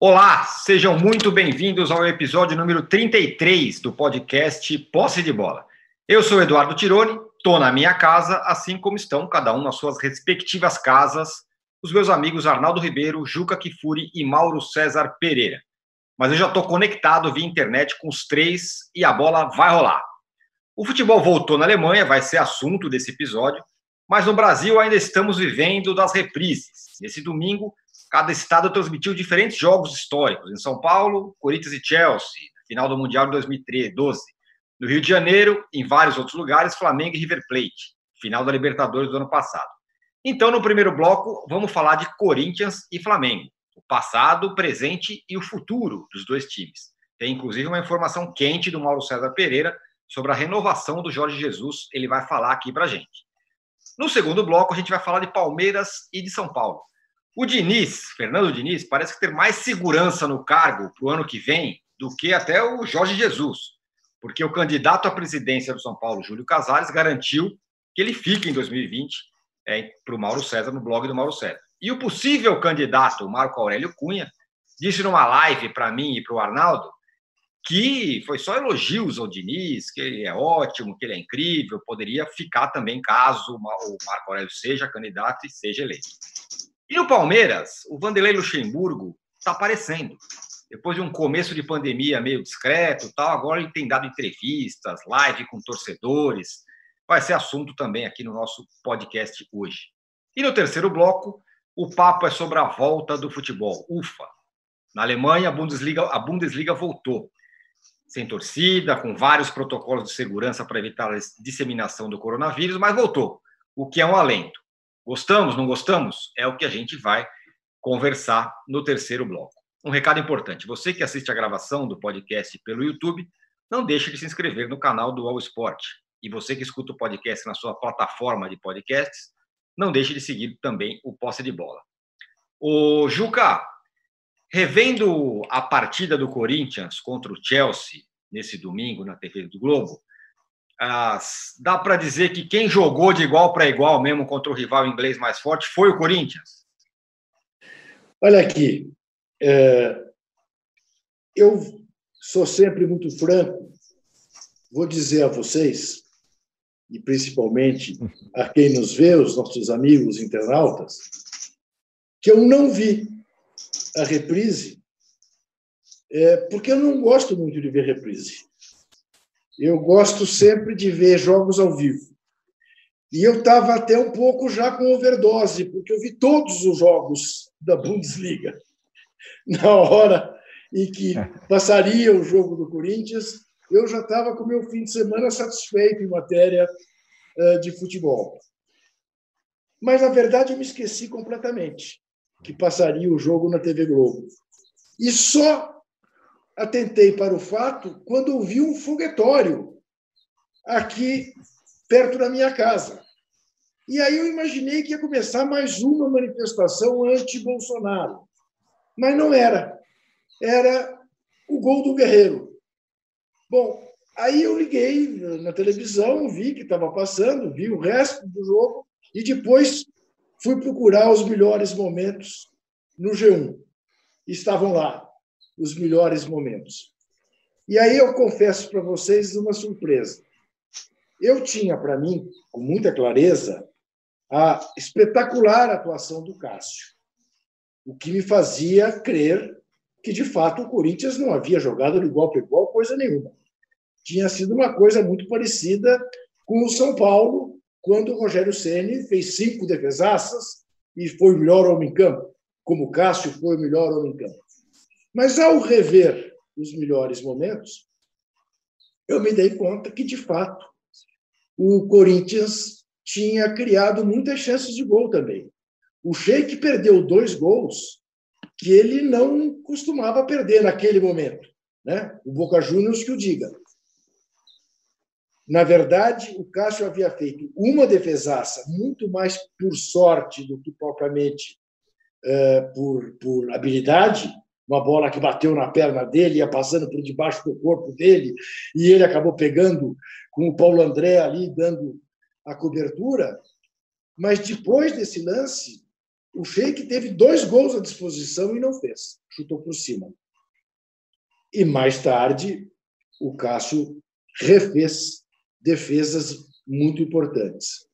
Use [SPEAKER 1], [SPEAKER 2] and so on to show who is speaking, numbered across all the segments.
[SPEAKER 1] Olá, sejam muito bem-vindos ao episódio número 33 do podcast Posse de Bola. Eu sou Eduardo Tironi, estou na minha casa, assim como estão cada um nas suas respectivas casas, os meus amigos Arnaldo Ribeiro, Juca Kifuri e Mauro César Pereira. Mas eu já estou conectado via internet com os três e a bola vai rolar. O futebol voltou na Alemanha, vai ser assunto desse episódio, mas no Brasil ainda estamos vivendo das reprises. Nesse domingo, cada estado transmitiu diferentes jogos históricos. Em São Paulo, Corinthians e Chelsea, final do Mundial de 2012. No Rio de Janeiro, em vários outros lugares, Flamengo e River Plate, final da Libertadores do ano passado. Então, no primeiro bloco, vamos falar de Corinthians e Flamengo, o passado, o presente e o futuro dos dois times. Tem inclusive uma informação quente do Mauro César Pereira sobre a renovação do Jorge Jesus, ele vai falar aqui para gente. No segundo bloco, a gente vai falar de Palmeiras e de São Paulo. O Diniz, Fernando Diniz, parece ter mais segurança no cargo para o ano que vem do que até o Jorge Jesus, porque o candidato à presidência do São Paulo, Júlio Casares, garantiu que ele fique em 2020 é, para o Mauro César, no blog do Mauro César. E o possível candidato, Marco Aurélio Cunha, disse numa live para mim e para o Arnaldo que foi só elogios ao Diniz, que ele é ótimo, que ele é incrível, poderia ficar também caso o Marco Aurélio seja candidato e seja eleito. E no Palmeiras, o Vanderlei Luxemburgo está aparecendo. Depois de um começo de pandemia meio discreto, tal, agora ele tem dado entrevistas, live com torcedores. Vai ser assunto também aqui no nosso podcast hoje. E no terceiro bloco, o papo é sobre a volta do futebol. Ufa! Na Alemanha, a Bundesliga, a Bundesliga voltou. Sem torcida, com vários protocolos de segurança para evitar a disseminação do coronavírus, mas voltou, o que é um alento. Gostamos, não gostamos? É o que a gente vai conversar no terceiro bloco. Um recado importante: você que assiste a gravação do podcast pelo YouTube, não deixe de se inscrever no canal do All Sport. E você que escuta o podcast na sua plataforma de podcasts, não deixe de seguir também o Posse de Bola. O Juca, revendo a partida do Corinthians contra o Chelsea nesse domingo na TV do Globo, ah, dá para dizer que quem jogou de igual para igual mesmo contra o rival inglês mais forte foi o Corinthians?
[SPEAKER 2] Olha aqui, é, eu sou sempre muito franco, vou dizer a vocês, e principalmente a quem nos vê, os nossos amigos internautas, que eu não vi a reprise, é, porque eu não gosto muito de ver reprise. Eu gosto sempre de ver jogos ao vivo. E eu estava até um pouco já com overdose, porque eu vi todos os jogos da Bundesliga. Na hora em que passaria o jogo do Corinthians, eu já estava com o meu fim de semana satisfeito em matéria eh, de futebol. Mas, na verdade, eu me esqueci completamente que passaria o jogo na TV Globo. E só atentei para o fato quando ouvi um foguetório aqui perto da minha casa. E aí eu imaginei que ia começar mais uma manifestação anti-Bolsonaro. Mas não era. Era o gol do Guerreiro. Bom, aí eu liguei na televisão, vi que estava passando, vi o resto do jogo e depois fui procurar os melhores momentos no G1. Estavam lá os melhores momentos. E aí eu confesso para vocês uma surpresa. Eu tinha para mim, com muita clareza, a espetacular atuação do Cássio, o que me fazia crer que, de fato, o Corinthians não havia jogado de igual para igual coisa nenhuma. Tinha sido uma coisa muito parecida com o São Paulo, quando o Rogério Ceni fez cinco defesaças e foi o melhor homem em campo, como o Cássio foi o melhor homem em campo. Mas ao rever os melhores momentos, eu me dei conta que, de fato, o Corinthians tinha criado muitas chances de gol também. O Sheik perdeu dois gols que ele não costumava perder naquele momento. Né? O Boca Juniors que o diga. Na verdade, o Cássio havia feito uma defesaça muito mais por sorte do que propriamente uh, por, por habilidade, uma bola que bateu na perna dele, ia passando por debaixo do corpo dele, e ele acabou pegando com o Paulo André ali, dando a cobertura. Mas depois desse lance, o Sheik teve dois gols à disposição e não fez, chutou por cima. E mais tarde, o Cássio refez defesas muito importantes.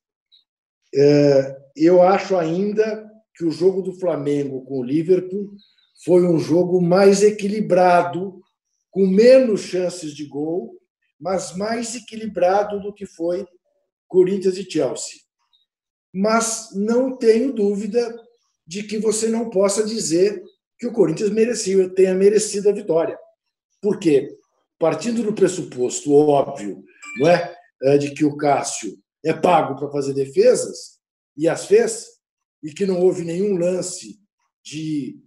[SPEAKER 2] É, eu acho ainda que o jogo do Flamengo com o Liverpool foi um jogo mais equilibrado, com menos chances de gol, mas mais equilibrado do que foi Corinthians e Chelsea. Mas não tenho dúvida de que você não possa dizer que o Corinthians merecia, tenha merecido a vitória. Por quê? Partindo do pressuposto óbvio, não é, é de que o Cássio é pago para fazer defesas e as fez, e que não houve nenhum lance de,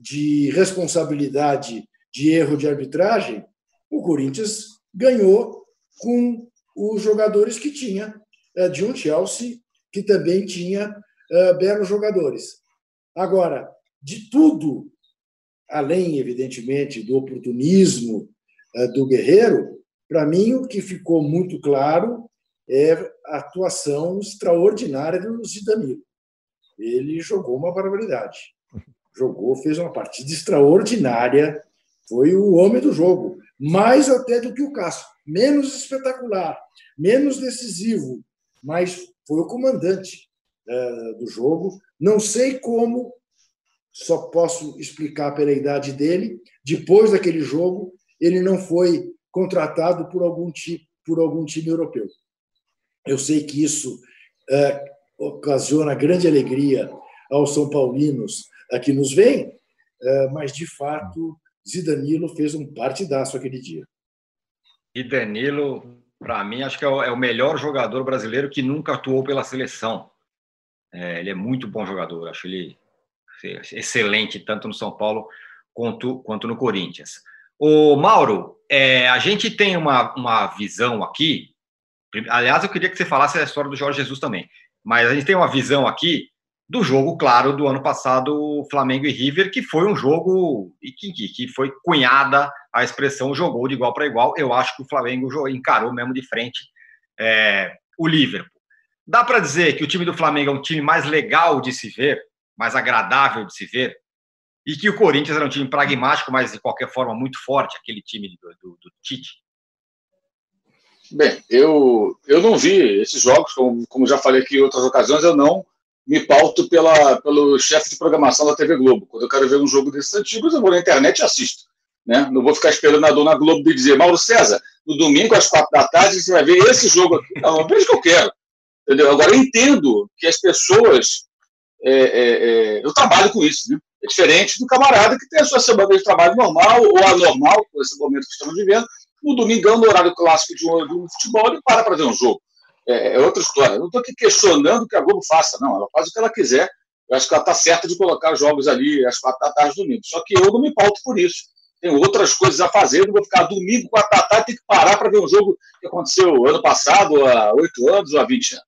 [SPEAKER 2] de responsabilidade de erro de arbitragem, o Corinthians ganhou com os jogadores que tinha é, de um Chelsea, que também tinha é, belos jogadores. Agora, de tudo, além, evidentemente, do oportunismo é, do Guerreiro, para mim o que ficou muito claro é a atuação extraordinária do Zidane. Ele jogou uma barbaridade. Jogou, fez uma partida extraordinária, foi o homem do jogo, mais até do que o Cássio, menos espetacular, menos decisivo, mas foi o comandante uh, do jogo. Não sei como, só posso explicar pela idade dele. Depois daquele jogo, ele não foi contratado por algum time, por algum time europeu. Eu sei que isso é, ocasiona grande alegria aos São Paulinos que nos vêm, é, mas de fato Zidanilo fez um partidaço aquele dia.
[SPEAKER 1] E Danilo, para mim, acho que é é o, melhor jogador brasileiro que nunca atuou pela seleção. É, ele é muito bom jogador, acho ele excelente, tanto no São Paulo quanto, quanto no Corinthians. O Mauro, é, a gente tem uma, uma visão aqui. Aliás, eu queria que você falasse a história do Jorge Jesus também. Mas a gente tem uma visão aqui do jogo, claro, do ano passado, Flamengo e River, que foi um jogo que, que foi cunhada a expressão jogou de igual para igual. Eu acho que o Flamengo encarou mesmo de frente é, o Liverpool. Dá para dizer que o time do Flamengo é um time mais legal de se ver, mais agradável de se ver, e que o Corinthians era um time pragmático, mas de qualquer forma muito forte, aquele time do, do, do Tite?
[SPEAKER 3] Bem, eu, eu não vi esses jogos, como, como já falei aqui em outras ocasiões, eu não me pauto pela, pelo chefe de programação da TV Globo. Quando eu quero ver um jogo desses antigos, eu vou na internet e assisto. Né? Não vou ficar esperando a dona Globo de dizer, Mauro César, no domingo às quatro da tarde você vai ver esse jogo aqui. Não, é o que eu quero. Entendeu? Agora, eu entendo que as pessoas. É, é, é, eu trabalho com isso. Né? É diferente do camarada que tem a sua semana de trabalho normal ou anormal, por esse momento que estamos vivendo, no domingão, no horário clássico de um, de um futebol, ele para para ver um jogo. É, é outra história. Eu não estou aqui questionando que a Globo faça, não. Ela faz o que ela quiser. Eu acho que ela está certa de colocar jogos ali às quatro da tarde domingo. Só que eu não me pauto por isso. Tenho outras coisas a fazer, não vou ficar domingo, quatro da tarde, tem que parar para ver um jogo que aconteceu ano passado, há oito anos ou há vinte anos.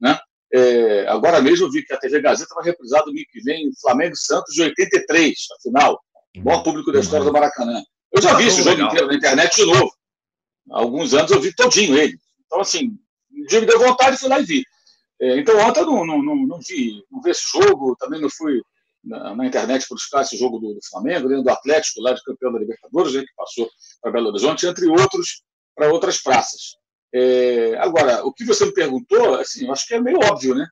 [SPEAKER 3] Né? É, agora mesmo eu vi que a TV Gazeta vai reprisar domingo que vem Flamengo Santos de 83, a final. O maior público da história do Maracanã. Eu já vi esse jogo inteiro na internet de novo. Há alguns anos eu vi todinho ele. Então, assim, me deu vontade e fui lá e vi. É, então, ontem eu não, não, não, não, vi, não vi esse jogo, também não fui na, na internet buscar esse jogo do, do Flamengo, do Atlético, lá de campeão da Libertadores, né, que passou para Belo Horizonte, entre outros, para outras praças. É, agora, o que você me perguntou, assim, eu acho que é meio óbvio, né?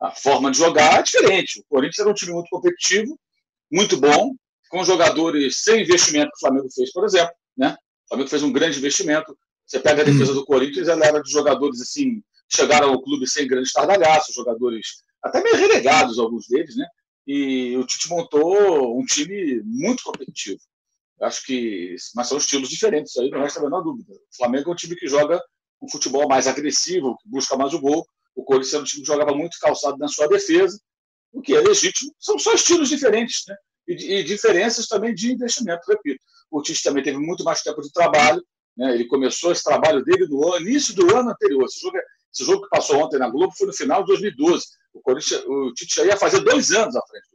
[SPEAKER 3] A forma de jogar é diferente. O Corinthians era um time muito competitivo, muito bom, com jogadores sem investimento que o Flamengo fez, por exemplo. Né? O Flamengo fez um grande investimento. Você pega a defesa do Corinthians, ela era de jogadores assim, chegaram ao clube sem grande estardalhaço, jogadores até meio relegados, alguns deles, né? E o Tite montou um time muito competitivo. Acho que. Mas são estilos diferentes, isso aí não resta a menor dúvida. O Flamengo é um time que joga um futebol mais agressivo, que busca mais o gol. O Corinthians era um time que jogava muito calçado na sua defesa, o que é legítimo. São só estilos diferentes, né? E, e diferenças também de investimento, repito. O Tite também teve muito mais tempo de trabalho, né? ele começou esse trabalho dele no início do ano anterior. Esse jogo, é, esse jogo que passou ontem na Globo foi no final de 2012. O, Corinthians, o Tite já ia fazer dois anos à frente.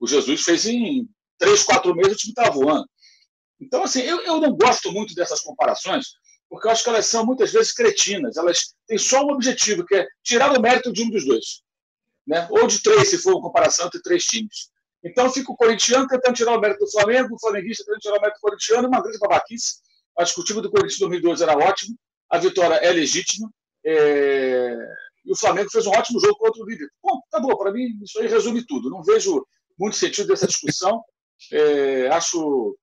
[SPEAKER 3] O Jesus fez em três, quatro meses, o time estava voando. Então, assim, eu, eu não gosto muito dessas comparações, porque eu acho que elas são muitas vezes cretinas. Elas têm só um objetivo, que é tirar o mérito de um dos dois. né? ou de três, se for uma comparação entre três times. Então fica o corintiano tentando tirar o mérito do Flamengo, o flamenguista tentando tirar o mérito do corintiano, uma grande babaquice. Acho que o time do Corinthians em 2012 era ótimo, a vitória é legítima, é... e o Flamengo fez um ótimo jogo contra o líder. Bom, tá bom, para mim isso aí resume tudo. Não vejo muito sentido dessa discussão. É... Acho,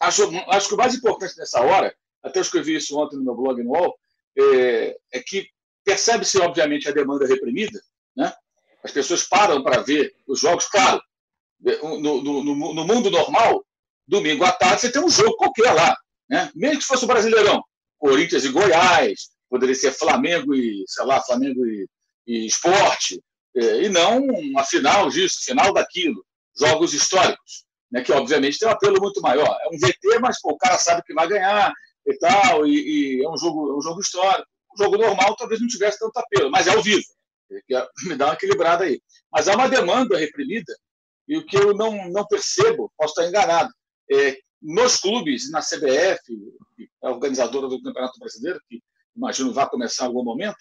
[SPEAKER 3] acho, acho que o mais importante nessa hora, até eu escrevi isso ontem no meu blog no UOL, é, é que percebe-se, obviamente, a demanda reprimida, né? As pessoas param para ver os jogos, claro, no, no, no, mundo normal, domingo à tarde você tem um jogo qualquer lá, né? Mesmo que fosse o Brasileirão, Corinthians e Goiás, poderia ser Flamengo e, sei lá, Flamengo e, e Esporte, é, e não uma final disso, final daquilo, jogos históricos, né? Que obviamente tem um apelo muito maior. É um VT, mas pô, o cara sabe que vai ganhar e tal, e, e é um jogo, é um jogo histórico. O jogo normal talvez não tivesse tanto apelo, mas é ao vivo. Me dá uma equilibrada aí. Mas há uma demanda reprimida e o que eu não, não percebo, posso estar enganado, é, nos clubes, na CBF, a organizadora do Campeonato Brasileiro, que imagino vai começar em algum momento,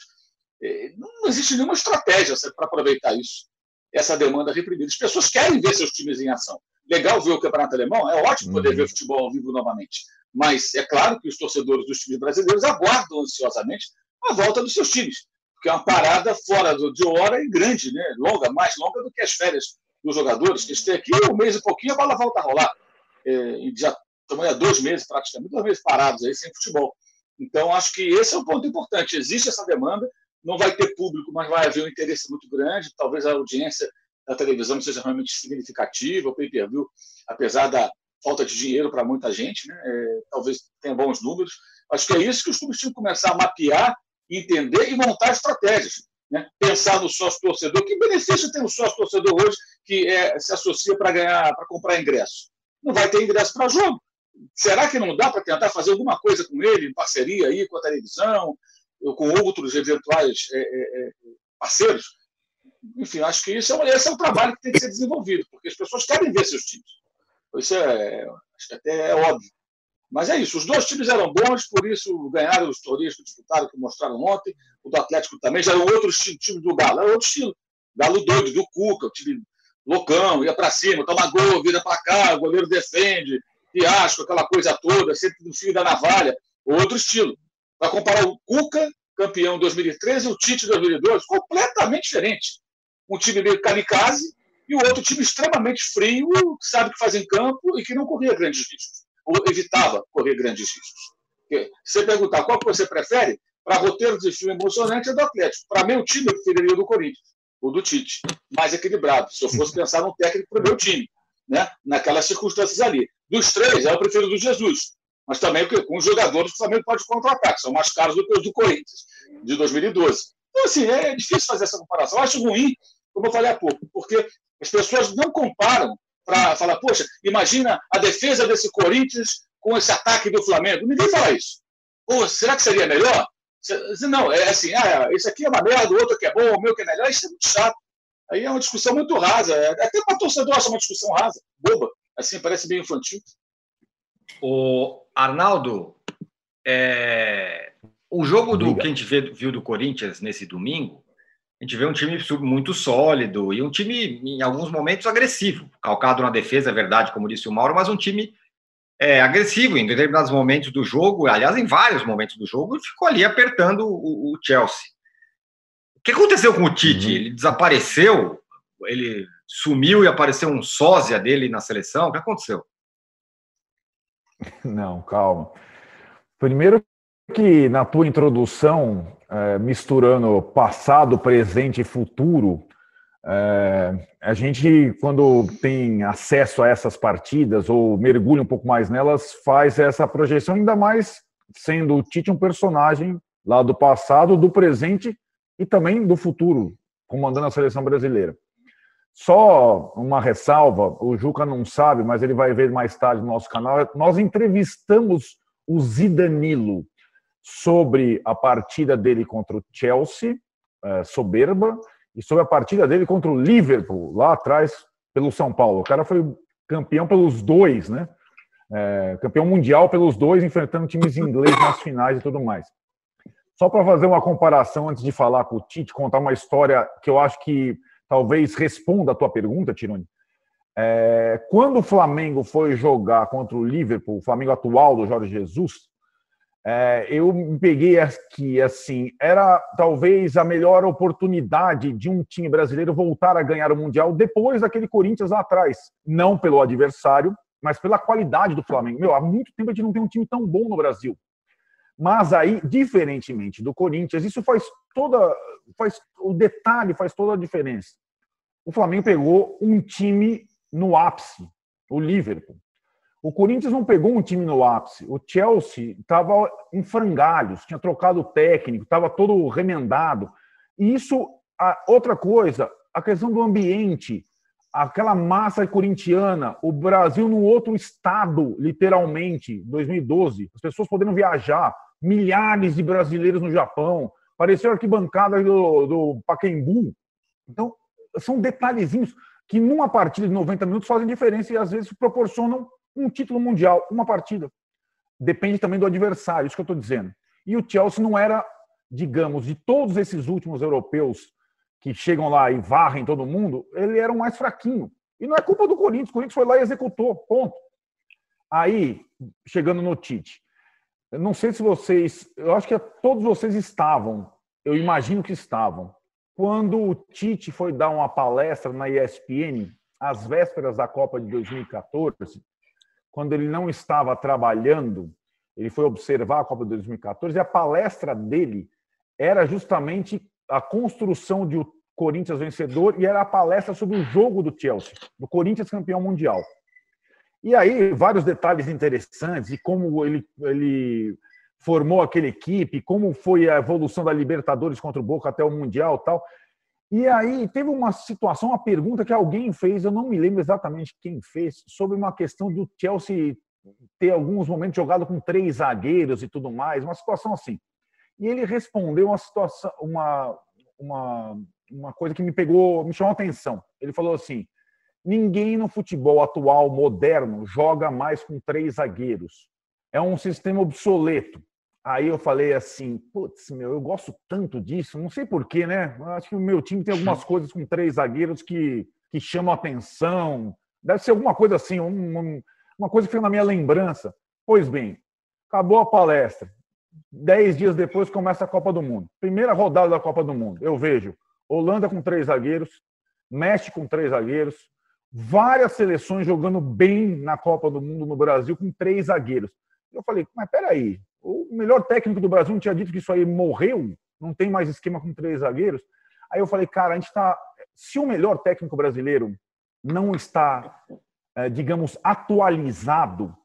[SPEAKER 3] é, não existe nenhuma estratégia para aproveitar isso, essa demanda reprimida. As pessoas querem ver seus times em ação. Legal ver o Campeonato Alemão, é ótimo poder uhum. ver futebol ao vivo novamente. Mas é claro que os torcedores dos times brasileiros aguardam ansiosamente a volta dos seus times, porque é uma parada fora de hora e grande, né? longa, mais longa do que as férias dos jogadores, que estão aqui um mês e pouquinho, a bola volta a rolar. É, já estamos há dois meses, praticamente, dois meses parados aí sem futebol. Então, acho que esse é um ponto importante. Existe essa demanda, não vai ter público, mas vai haver um interesse muito grande. Talvez a audiência da televisão seja realmente significativa, o pay-per-view, apesar da falta de dinheiro para muita gente, né? É, talvez tenha bons números. Acho que é isso que os clubes tinham que começar a mapear, entender e montar estratégias. Né? Pensar no sócio torcedor. Que benefício tem o sócio torcedor hoje que é, se associa para ganhar, para comprar ingresso? Não vai ter ingresso para jogo. Será que não dá para tentar fazer alguma coisa com ele, em parceria aí com a televisão, ou com outros eventuais é, é, é parceiros? Enfim, acho que isso é, esse é um trabalho que tem que ser desenvolvido, porque as pessoas querem ver seus times. Isso é, acho que até é óbvio. Mas é isso, os dois times eram bons, por isso ganharam os torneios que disputaram, que mostraram ontem. O do Atlético também já era outro estilo, time do Galo, era outro estilo. Galo doido, do Cuca, o time loucão, ia para cima, toma gol, vira para cá, o goleiro defende, fiasco, aquela coisa toda, sempre no fio da navalha. Outro estilo. Para comparar o Cuca, campeão 2013, e o Tite 2012, completamente diferente. Um time meio kamikaze e o outro time extremamente frio, que sabe que faz em campo e que não corria grandes riscos ou evitava correr grandes riscos. Se perguntar qual que você prefere, para roteiro de filme emocionante é do Atlético. Para mim, o time preferiria o do Corinthians, o do Tite, mais equilibrado. Se eu fosse pensar num técnico para o meu time, né? naquelas circunstâncias ali. Dos três, eu prefiro do Jesus. Mas também com os jogadores que o Flamengo pode contra-ataque, são mais caros do que os do Corinthians, de 2012. Então, assim, é difícil fazer essa comparação. Eu acho ruim, como eu falei há pouco, porque as pessoas não comparam para falar, poxa, imagina a defesa desse Corinthians com esse ataque do Flamengo. Ninguém fala isso. Pô, será que seria melhor? Não, é assim, ah, esse aqui é uma merda, o outro que é bom, o meu que é melhor, isso é muito chato. Aí é uma discussão muito rasa. É, até para torcedor acha uma discussão rasa, boba. Assim, parece bem infantil.
[SPEAKER 1] O Arnaldo, é... o jogo do que a gente viu do Corinthians nesse domingo a gente vê um time muito sólido e um time, em alguns momentos, agressivo. Calcado na defesa, é verdade, como disse o Mauro, mas um time é, agressivo em determinados momentos do jogo, aliás, em vários momentos do jogo, ficou ali apertando o, o Chelsea. O que aconteceu com o Tite? Uhum. Ele desapareceu? Ele sumiu e apareceu um sósia dele na seleção? O que aconteceu?
[SPEAKER 4] Não, calma. Primeiro que na tua introdução é, misturando passado, presente e futuro, é, a gente, quando tem acesso a essas partidas ou mergulha um pouco mais nelas, faz essa projeção, ainda mais sendo o Tite um personagem lá do passado, do presente e também do futuro, comandando a seleção brasileira. Só uma ressalva, o Juca não sabe, mas ele vai ver mais tarde no nosso canal. Nós entrevistamos o Zidanilo, sobre a partida dele contra o Chelsea, é, soberba, e sobre a partida dele contra o Liverpool, lá atrás, pelo São Paulo. O cara foi campeão pelos dois, né? É, campeão mundial pelos dois, enfrentando times ingleses nas finais e tudo mais. Só para fazer uma comparação antes de falar com o Tite, contar uma história que eu acho que talvez responda a tua pergunta, Tironi. É, quando o Flamengo foi jogar contra o Liverpool, o Flamengo atual do Jorge Jesus, é, eu me peguei aqui, assim, era talvez a melhor oportunidade de um time brasileiro voltar a ganhar o Mundial depois daquele Corinthians lá atrás. Não pelo adversário, mas pela qualidade do Flamengo. Meu, há muito tempo a gente não tem um time tão bom no Brasil. Mas aí, diferentemente do Corinthians, isso faz toda, faz o detalhe faz toda a diferença. O Flamengo pegou um time no ápice, o Liverpool. O Corinthians não pegou um time no ápice. O Chelsea estava em frangalhos, tinha trocado o técnico, estava todo remendado. E isso, a, outra coisa, a questão do ambiente, aquela massa corintiana, o Brasil no outro estado, literalmente, 2012, as pessoas podendo viajar, milhares de brasileiros no Japão, pareceu arquibancada do, do. Então, são detalhezinhos que numa partida de 90 minutos fazem diferença e às vezes proporcionam um título mundial, uma partida. Depende também do adversário, isso que eu estou dizendo. E o Chelsea não era, digamos, de todos esses últimos europeus que chegam lá e varrem todo mundo, ele era o mais fraquinho. E não é culpa do Corinthians, o Corinthians foi lá e executou, ponto. Aí, chegando no Tite, eu não sei se vocês, eu acho que todos vocês estavam, eu imagino que estavam, quando o Tite foi dar uma palestra na ESPN, às vésperas da Copa de 2014, quando ele não estava trabalhando, ele foi observar a Copa de 2014, e a palestra dele era justamente a construção de o Corinthians vencedor e era a palestra sobre o jogo do Chelsea, do Corinthians campeão mundial. E aí, vários detalhes interessantes de como ele, ele formou aquela equipe, como foi a evolução da Libertadores contra o Boca até o Mundial tal. E aí teve uma situação, uma pergunta que alguém fez, eu não me lembro exatamente quem fez, sobre uma questão do Chelsea ter alguns momentos jogado com três zagueiros e tudo mais, uma situação assim. E ele respondeu uma situação, uma, uma, uma coisa que me pegou, me chamou a atenção. Ele falou assim: ninguém no futebol atual moderno joga mais com três zagueiros. É um sistema obsoleto. Aí eu falei assim, putz, meu, eu gosto tanto disso, não sei porquê, né? Acho que o meu time tem algumas coisas com três zagueiros que, que chamam atenção. Deve ser alguma coisa assim, uma, uma coisa que fica na minha lembrança. Pois bem, acabou a palestra. Dez dias depois começa a Copa do Mundo. Primeira rodada da Copa do Mundo. Eu vejo Holanda com três zagueiros, México com três zagueiros, várias seleções jogando bem na Copa do Mundo no Brasil com três zagueiros. Eu falei, mas peraí, o melhor técnico do Brasil não tinha dito que isso aí morreu, não tem mais esquema com três zagueiros. Aí eu falei, cara, a gente está. Se o melhor técnico brasileiro não está, é, digamos, atualizado,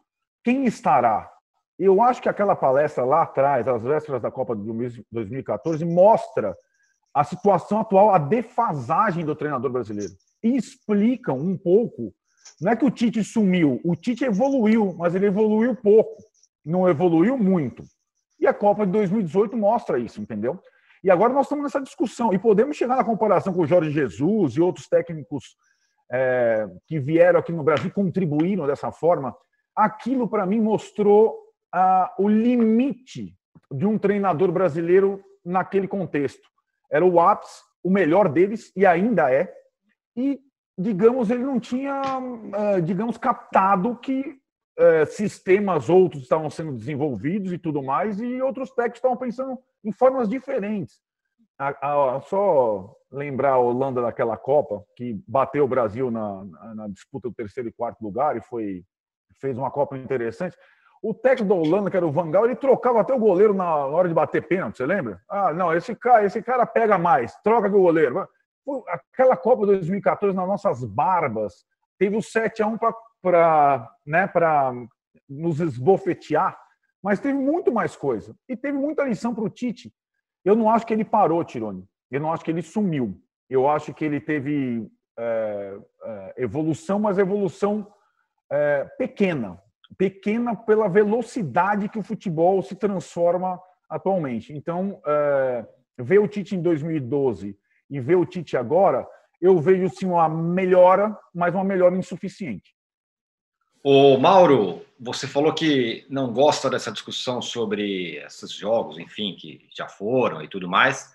[SPEAKER 4] quem estará? Eu acho que aquela palestra lá atrás, às vésperas da Copa de 2014, mostra a situação atual, a defasagem do treinador brasileiro. E explicam um pouco. Não é que o Tite sumiu, o Tite evoluiu, mas ele evoluiu pouco não evoluiu muito. E a Copa de 2018 mostra isso, entendeu? E agora nós estamos nessa discussão. E podemos chegar na comparação com o Jorge Jesus e outros técnicos é, que vieram aqui no Brasil contribuíram dessa forma. Aquilo, para mim, mostrou ah, o limite de um treinador brasileiro naquele contexto. Era o ápice, o melhor deles, e ainda é. E, digamos, ele não tinha, ah, digamos, captado que é, sistemas outros estavam sendo desenvolvidos e tudo mais, e outros técnicos estavam pensando em formas diferentes. A, a, só lembrar a Holanda daquela Copa, que bateu o Brasil na, na, na, disputa do terceiro e quarto lugar e foi fez uma Copa interessante. O técnico da Holanda, que era o Van Gaal, ele trocava até o goleiro na hora de bater pênalti, você lembra? Ah, não, esse cara, esse cara pega mais, troca com o goleiro. Aquela Copa 2014, nas nossas barbas, teve o 7 a 1 para para né, nos esbofetear, mas teve muito mais coisa. E teve muita lição para o Tite. Eu não acho que ele parou, Tirone. Eu não acho que ele sumiu. Eu acho que ele teve é, é, evolução, mas evolução é, pequena. Pequena pela velocidade que o futebol se transforma atualmente. Então, é, ver o Tite em 2012 e ver o Tite agora, eu vejo sim uma melhora, mas uma melhora insuficiente.
[SPEAKER 1] O Mauro, você falou que não gosta dessa discussão sobre esses jogos, enfim, que já foram e tudo mais,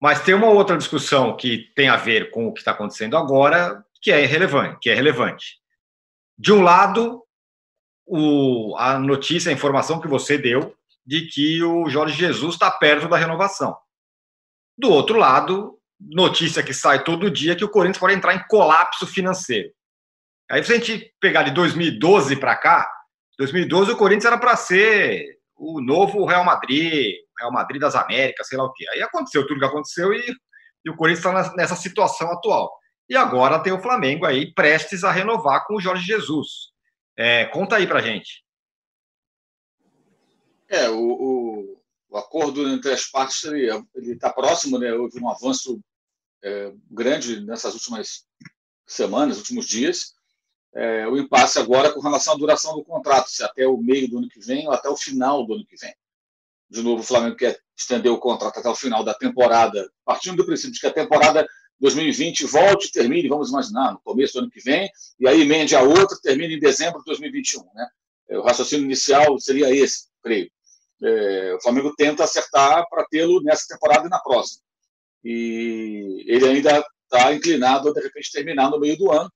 [SPEAKER 1] Mas tem uma outra discussão que tem a ver com o que está acontecendo agora, que é relevante, que é relevante. De um lado, o, a notícia, a informação que você deu de que o Jorge Jesus está perto da renovação. Do outro lado, notícia que sai todo dia que o Corinthians pode entrar em colapso financeiro. Aí, se a gente pegar de 2012 para cá, 2012 o Corinthians era para ser o novo Real Madrid, Real Madrid das Américas, sei lá o quê. Aí aconteceu tudo que aconteceu e, e o Corinthians está nessa situação atual. E agora tem o Flamengo aí prestes a renovar com o Jorge Jesus. É, conta aí para gente.
[SPEAKER 3] É, o, o, o, acordo entre as partes ele está próximo, né? Houve um avanço é, grande nessas últimas semanas, últimos dias. É, o impasse agora com relação à duração do contrato, se até o meio do ano que vem ou até o final do ano que vem. De novo, o Flamengo quer estender o contrato até o final da temporada, partindo do princípio de que a temporada 2020 volte e termine, vamos imaginar, no começo do ano que vem, e aí emende a outra, termine em dezembro de 2021. Né? É, o raciocínio inicial seria esse, creio. É, o Flamengo tenta acertar para tê-lo nessa temporada e na próxima. E ele ainda está inclinado a, de repente, terminar no meio do ano,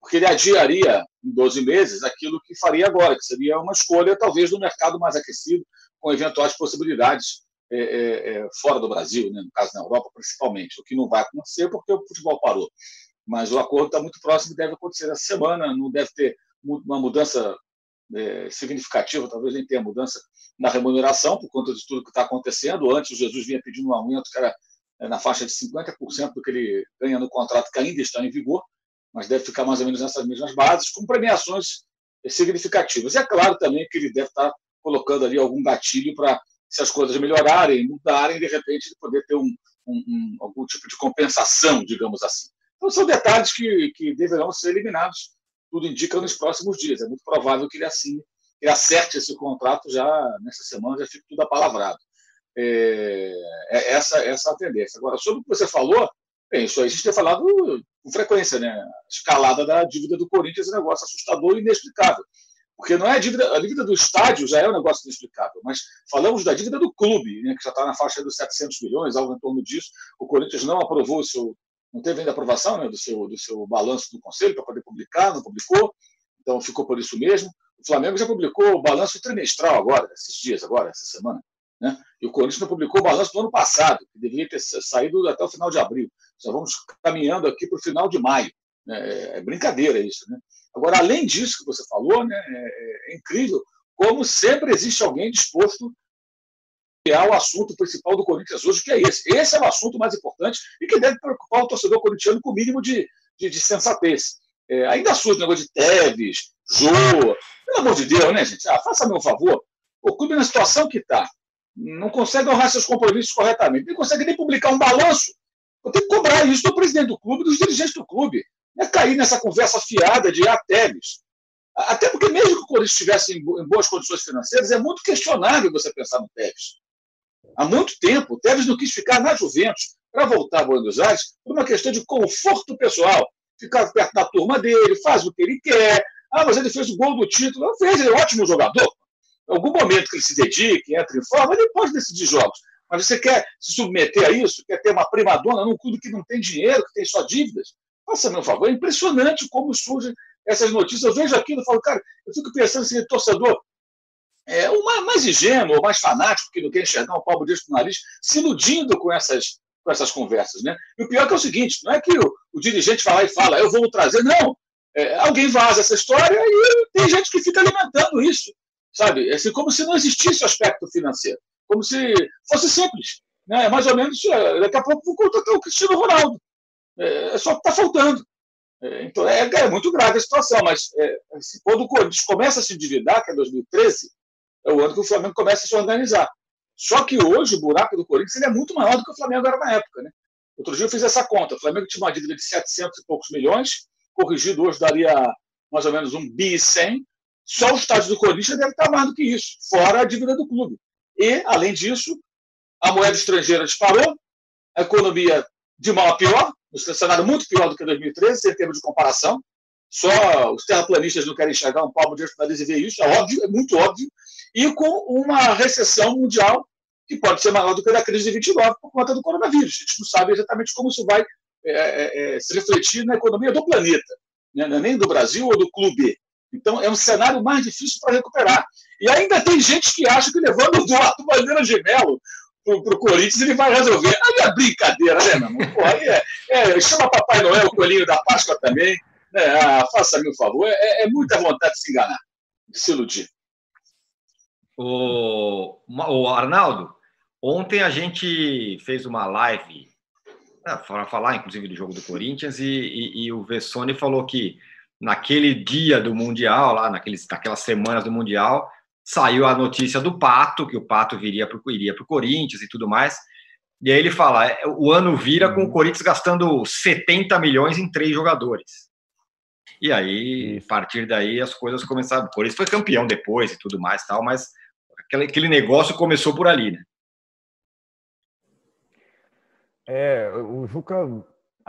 [SPEAKER 3] porque ele adiaria em 12 meses aquilo que faria agora, que seria uma escolha, talvez, do mercado mais aquecido, com eventuais possibilidades é, é, é, fora do Brasil, né? no caso na Europa principalmente, o que não vai acontecer porque o futebol parou. Mas o acordo está muito próximo e deve acontecer essa semana, não deve ter uma mudança é, significativa, talvez nem tenha mudança na remuneração, por conta de tudo que está acontecendo. Antes, o Jesus vinha pedindo um aumento que era é, na faixa de 50% do que ele ganha no contrato, que ainda está em vigor, mas deve ficar mais ou menos nessas mesmas bases, com premiações significativas. E é claro também que ele deve estar colocando ali algum gatilho para se as coisas melhorarem, mudarem, de repente poder ter um, um, um, algum tipo de compensação, digamos assim. Então, são detalhes que, que deverão ser eliminados, tudo indica nos próximos dias. É muito provável que ele assine, ele acerte esse contrato já nessa semana, já fique tudo apalavrado. É, é essa, essa a tendência. Agora, sobre o que você falou, bem, isso aí a gente tem falado com frequência, né? Escalada da dívida do Corinthians é um negócio assustador e inexplicável. Porque não é a dívida, a dívida do estádio já é um negócio inexplicável, mas falamos da dívida do clube, né, que já está na faixa dos 700 milhões, algo em torno disso. O Corinthians não aprovou o seu, não teve ainda aprovação né, do, seu, do seu balanço do conselho para poder publicar, não publicou, então ficou por isso mesmo. O Flamengo já publicou o balanço trimestral agora, esses dias, agora, essa semana. Né? E o Corinthians não publicou o balanço do ano passado, que deveria ter saído até o final de abril. Já vamos caminhando aqui para o final de maio. Né? É, é brincadeira isso. Né? Agora, além disso que você falou, né, é, é incrível como sempre existe alguém disposto a o assunto principal do Corinthians hoje, que é esse. Esse é o assunto mais importante e que deve preocupar o torcedor corintiano com o mínimo de, de, de sensatez. É, ainda surge o negócio de Teves, Jô, pelo amor de Deus, né, gente? Ah, faça meu favor. O clube na situação que está, não consegue honrar seus compromissos corretamente, não consegue nem publicar um balanço. Eu tenho que cobrar isso do presidente do clube, dos dirigentes do clube é cair nessa conversa fiada de Ateves. Até porque, mesmo que o Corinthians estivesse em boas condições financeiras, é muito questionável você pensar no Tevez. Há muito tempo, o Tevez não quis ficar na Juventus para voltar a Buenos Aires por uma questão de conforto pessoal. Ficar perto da turma dele, faz o que ele quer. Ah, mas ele fez o gol do título. Não fez, ele é um ótimo jogador. Algum momento que ele se dedique, entre em forma, ele pode decidir jogos. Mas você quer se submeter a isso? Quer ter uma primadona num clube que não tem dinheiro, que tem só dívidas? Faça meu favor, é impressionante como surgem essas notícias. Eu vejo aquilo e falo, cara, eu fico pensando assim, torcedor, é, o mais, ingênuo, o mais fanático que não quer enxergar um palmo disso no nariz, se iludindo com essas, com essas conversas. Né? E o pior é é o seguinte: não é que o, o dirigente vai lá e fala, eu vou trazer, não. É, alguém vaza essa história e tem gente que fica alimentando isso, sabe? É assim, como se não existisse o aspecto financeiro, como se fosse simples. Né? Mais ou menos, é, daqui a pouco vou contratar o Cristiano Ronaldo. É, só que está faltando. É, então, é, é, muito grave a situação, mas é, assim, quando o Corinthians começa a se endividar, que é 2013, é o ano que o Flamengo começa a se organizar. Só que hoje o buraco do Corinthians é muito maior do que o Flamengo era na época. Né? Outro dia eu fiz essa conta. O Flamengo tinha uma dívida de 700 e poucos milhões, corrigido hoje daria mais ou menos um bi e 100. Só o estádio do Corinthians deve estar mais do que isso, fora a dívida do clube. E, além disso, a moeda estrangeira disparou, a economia de mal a pior, um cenário muito pior do que 2013, em termos de comparação. Só os terraplanistas não querem enxergar um palmo de nariz e ver isso, é óbvio, é muito óbvio. E com uma recessão mundial que pode ser maior do que a da crise de 29 por conta do coronavírus. A gente não sabe exatamente como isso vai é, é, é se refletir na economia do planeta, né? É nem do Brasil ou do clube. Então, é um cenário mais difícil para recuperar. E ainda tem gente que acha que levando o Eduardo Bandeira de Melo para o Corinthians ele vai resolver. Aí é brincadeira, né, meu irmão? Aí é, é, chama Papai Noel, o coelhinho da Páscoa também. Né? Ah, Faça-me um favor. É, é muita vontade de se enganar, de se iludir.
[SPEAKER 1] O, o Arnaldo, Ontem a gente fez uma live né, para falar, inclusive, do jogo do Corinthians e, e, e, o Vessone falou que naquele dia do Mundial, lá naqueles, naquelas semanas do Mundial, saiu a notícia do Pato, que o Pato viria pro, iria para o Corinthians e tudo mais. E aí ele fala: é, o ano vira com o Corinthians gastando 70 milhões em três jogadores. E aí, a partir daí, as coisas começaram. O Corinthians foi campeão depois e tudo mais, tal, mas aquele, aquele negócio começou por ali, né?
[SPEAKER 4] É, o Juca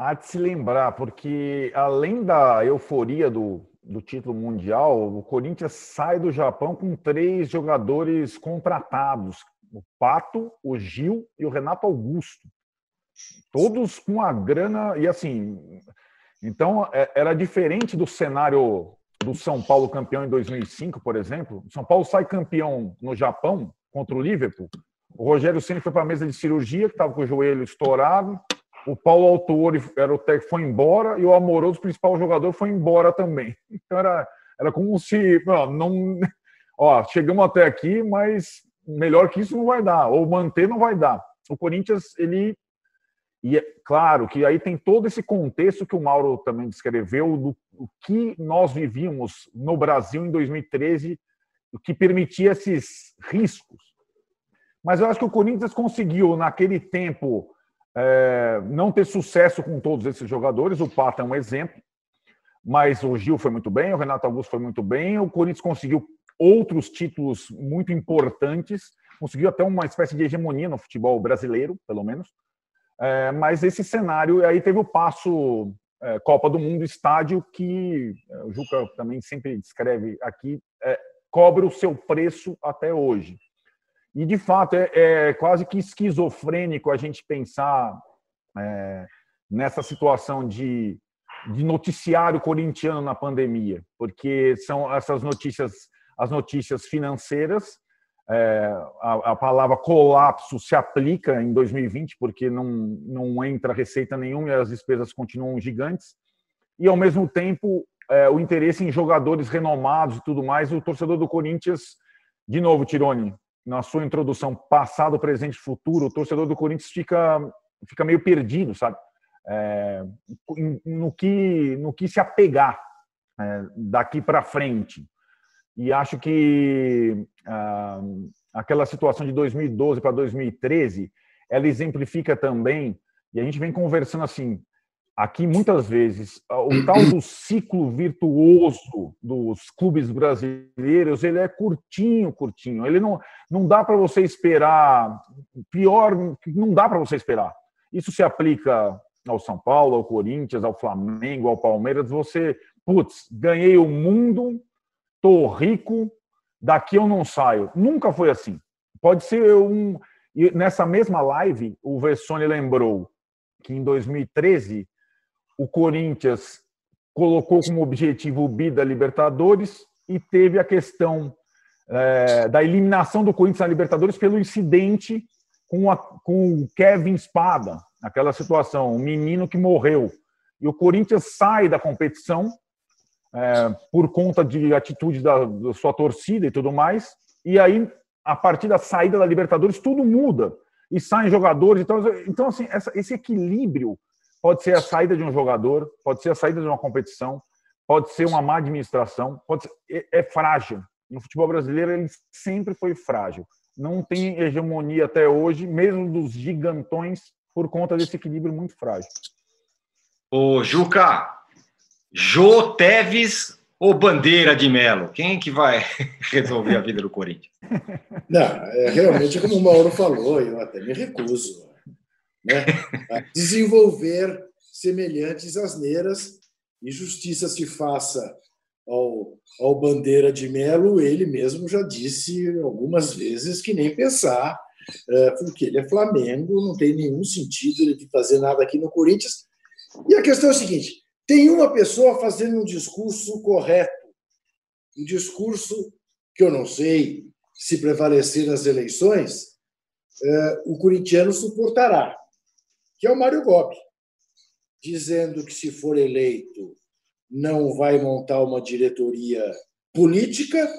[SPEAKER 4] há de se lembrar, porque além da euforia do, do título mundial, o Corinthians sai do Japão com três jogadores contratados: o Pato, o Gil e o Renato Augusto. Todos com a grana, e assim. Então, é, era diferente do cenário do São Paulo campeão em 2005, por exemplo. O São Paulo sai campeão no Japão contra o Liverpool o Rogério Ceni foi para a mesa de cirurgia, que estava com o joelho estourado. O Paulo Autori era o técnico, foi embora e o Amoroso, principal jogador, foi embora também. Então era, era como se não, não, ó, chegamos até aqui, mas melhor que isso não vai dar, ou manter não vai dar. O Corinthians ele e é claro que aí tem todo esse contexto que o Mauro também descreveu do, do que nós vivíamos no Brasil em 2013, o que permitia esses riscos mas eu acho que o Corinthians conseguiu, naquele tempo, é, não ter sucesso com todos esses jogadores. O Pata é um exemplo, mas o Gil foi muito bem, o Renato Augusto foi muito bem. O Corinthians conseguiu outros títulos muito importantes, conseguiu até uma espécie de hegemonia no futebol brasileiro, pelo menos. É, mas esse cenário, aí teve o passo é, Copa do Mundo, estádio, que é, o Juca também sempre descreve aqui, é, cobra o seu preço até hoje. E, de fato, é, é quase que esquizofrênico a gente pensar é, nessa situação de, de noticiário corintiano na pandemia, porque são essas notícias, as notícias financeiras. É, a, a, palavra colapso se aplica em 2020, porque não, não entra receita nenhuma e as despesas continuam gigantes. E, ao mesmo tempo, é, o interesse em jogadores renomados e tudo mais, o torcedor do Corinthians, de novo, Tirone, na sua introdução passado, presente futuro, o torcedor do Corinthians fica, fica meio perdido, sabe? É, no, que, no que se apegar é, daqui para frente. E acho que ah, aquela situação de 2012 para 2013, ela exemplifica também, e a gente vem conversando assim, aqui muitas vezes o tal do ciclo virtuoso dos clubes brasileiros ele é curtinho curtinho. Ele não não dá para você esperar pior não dá para você esperar. Isso se aplica ao São Paulo ao Corinthians ao Flamengo ao Palmeiras. Você putz ganhei o mundo tô rico daqui eu não saio. Nunca foi assim. Pode ser um e nessa mesma live o Vessone lembrou que em 2013 o Corinthians colocou como objetivo o bi da Libertadores e teve a questão é, da eliminação do Corinthians na Libertadores pelo incidente com, a, com o Kevin Spada, aquela situação, um menino que morreu. E o Corinthians sai da competição é, por conta de atitude da, da sua torcida e tudo mais. E aí, a partir da saída da Libertadores, tudo muda. E saem jogadores. Então, então assim, essa, esse equilíbrio Pode ser a saída de um jogador, pode ser a saída de uma competição, pode ser uma má administração, pode ser, é, é frágil. No futebol brasileiro ele sempre foi frágil. Não tem hegemonia até hoje, mesmo dos gigantões, por conta desse equilíbrio muito frágil.
[SPEAKER 1] Ô, Juca, Jô Teves ou Bandeira de Melo? Quem que vai resolver a vida do Corinthians?
[SPEAKER 2] Não, é, realmente, como o Mauro falou, eu até me recuso né, desenvolver semelhantes asneiras e justiça se faça ao, ao Bandeira de Melo, ele mesmo já disse algumas vezes que nem pensar é, porque ele é Flamengo, não tem nenhum sentido ele fazer nada aqui no Corinthians. E a questão é a seguinte: tem uma pessoa fazendo um discurso correto, um discurso que eu não sei se prevalecer nas eleições, é, o corintiano suportará, que é o Mário Gobi, dizendo que se for eleito não vai montar uma diretoria política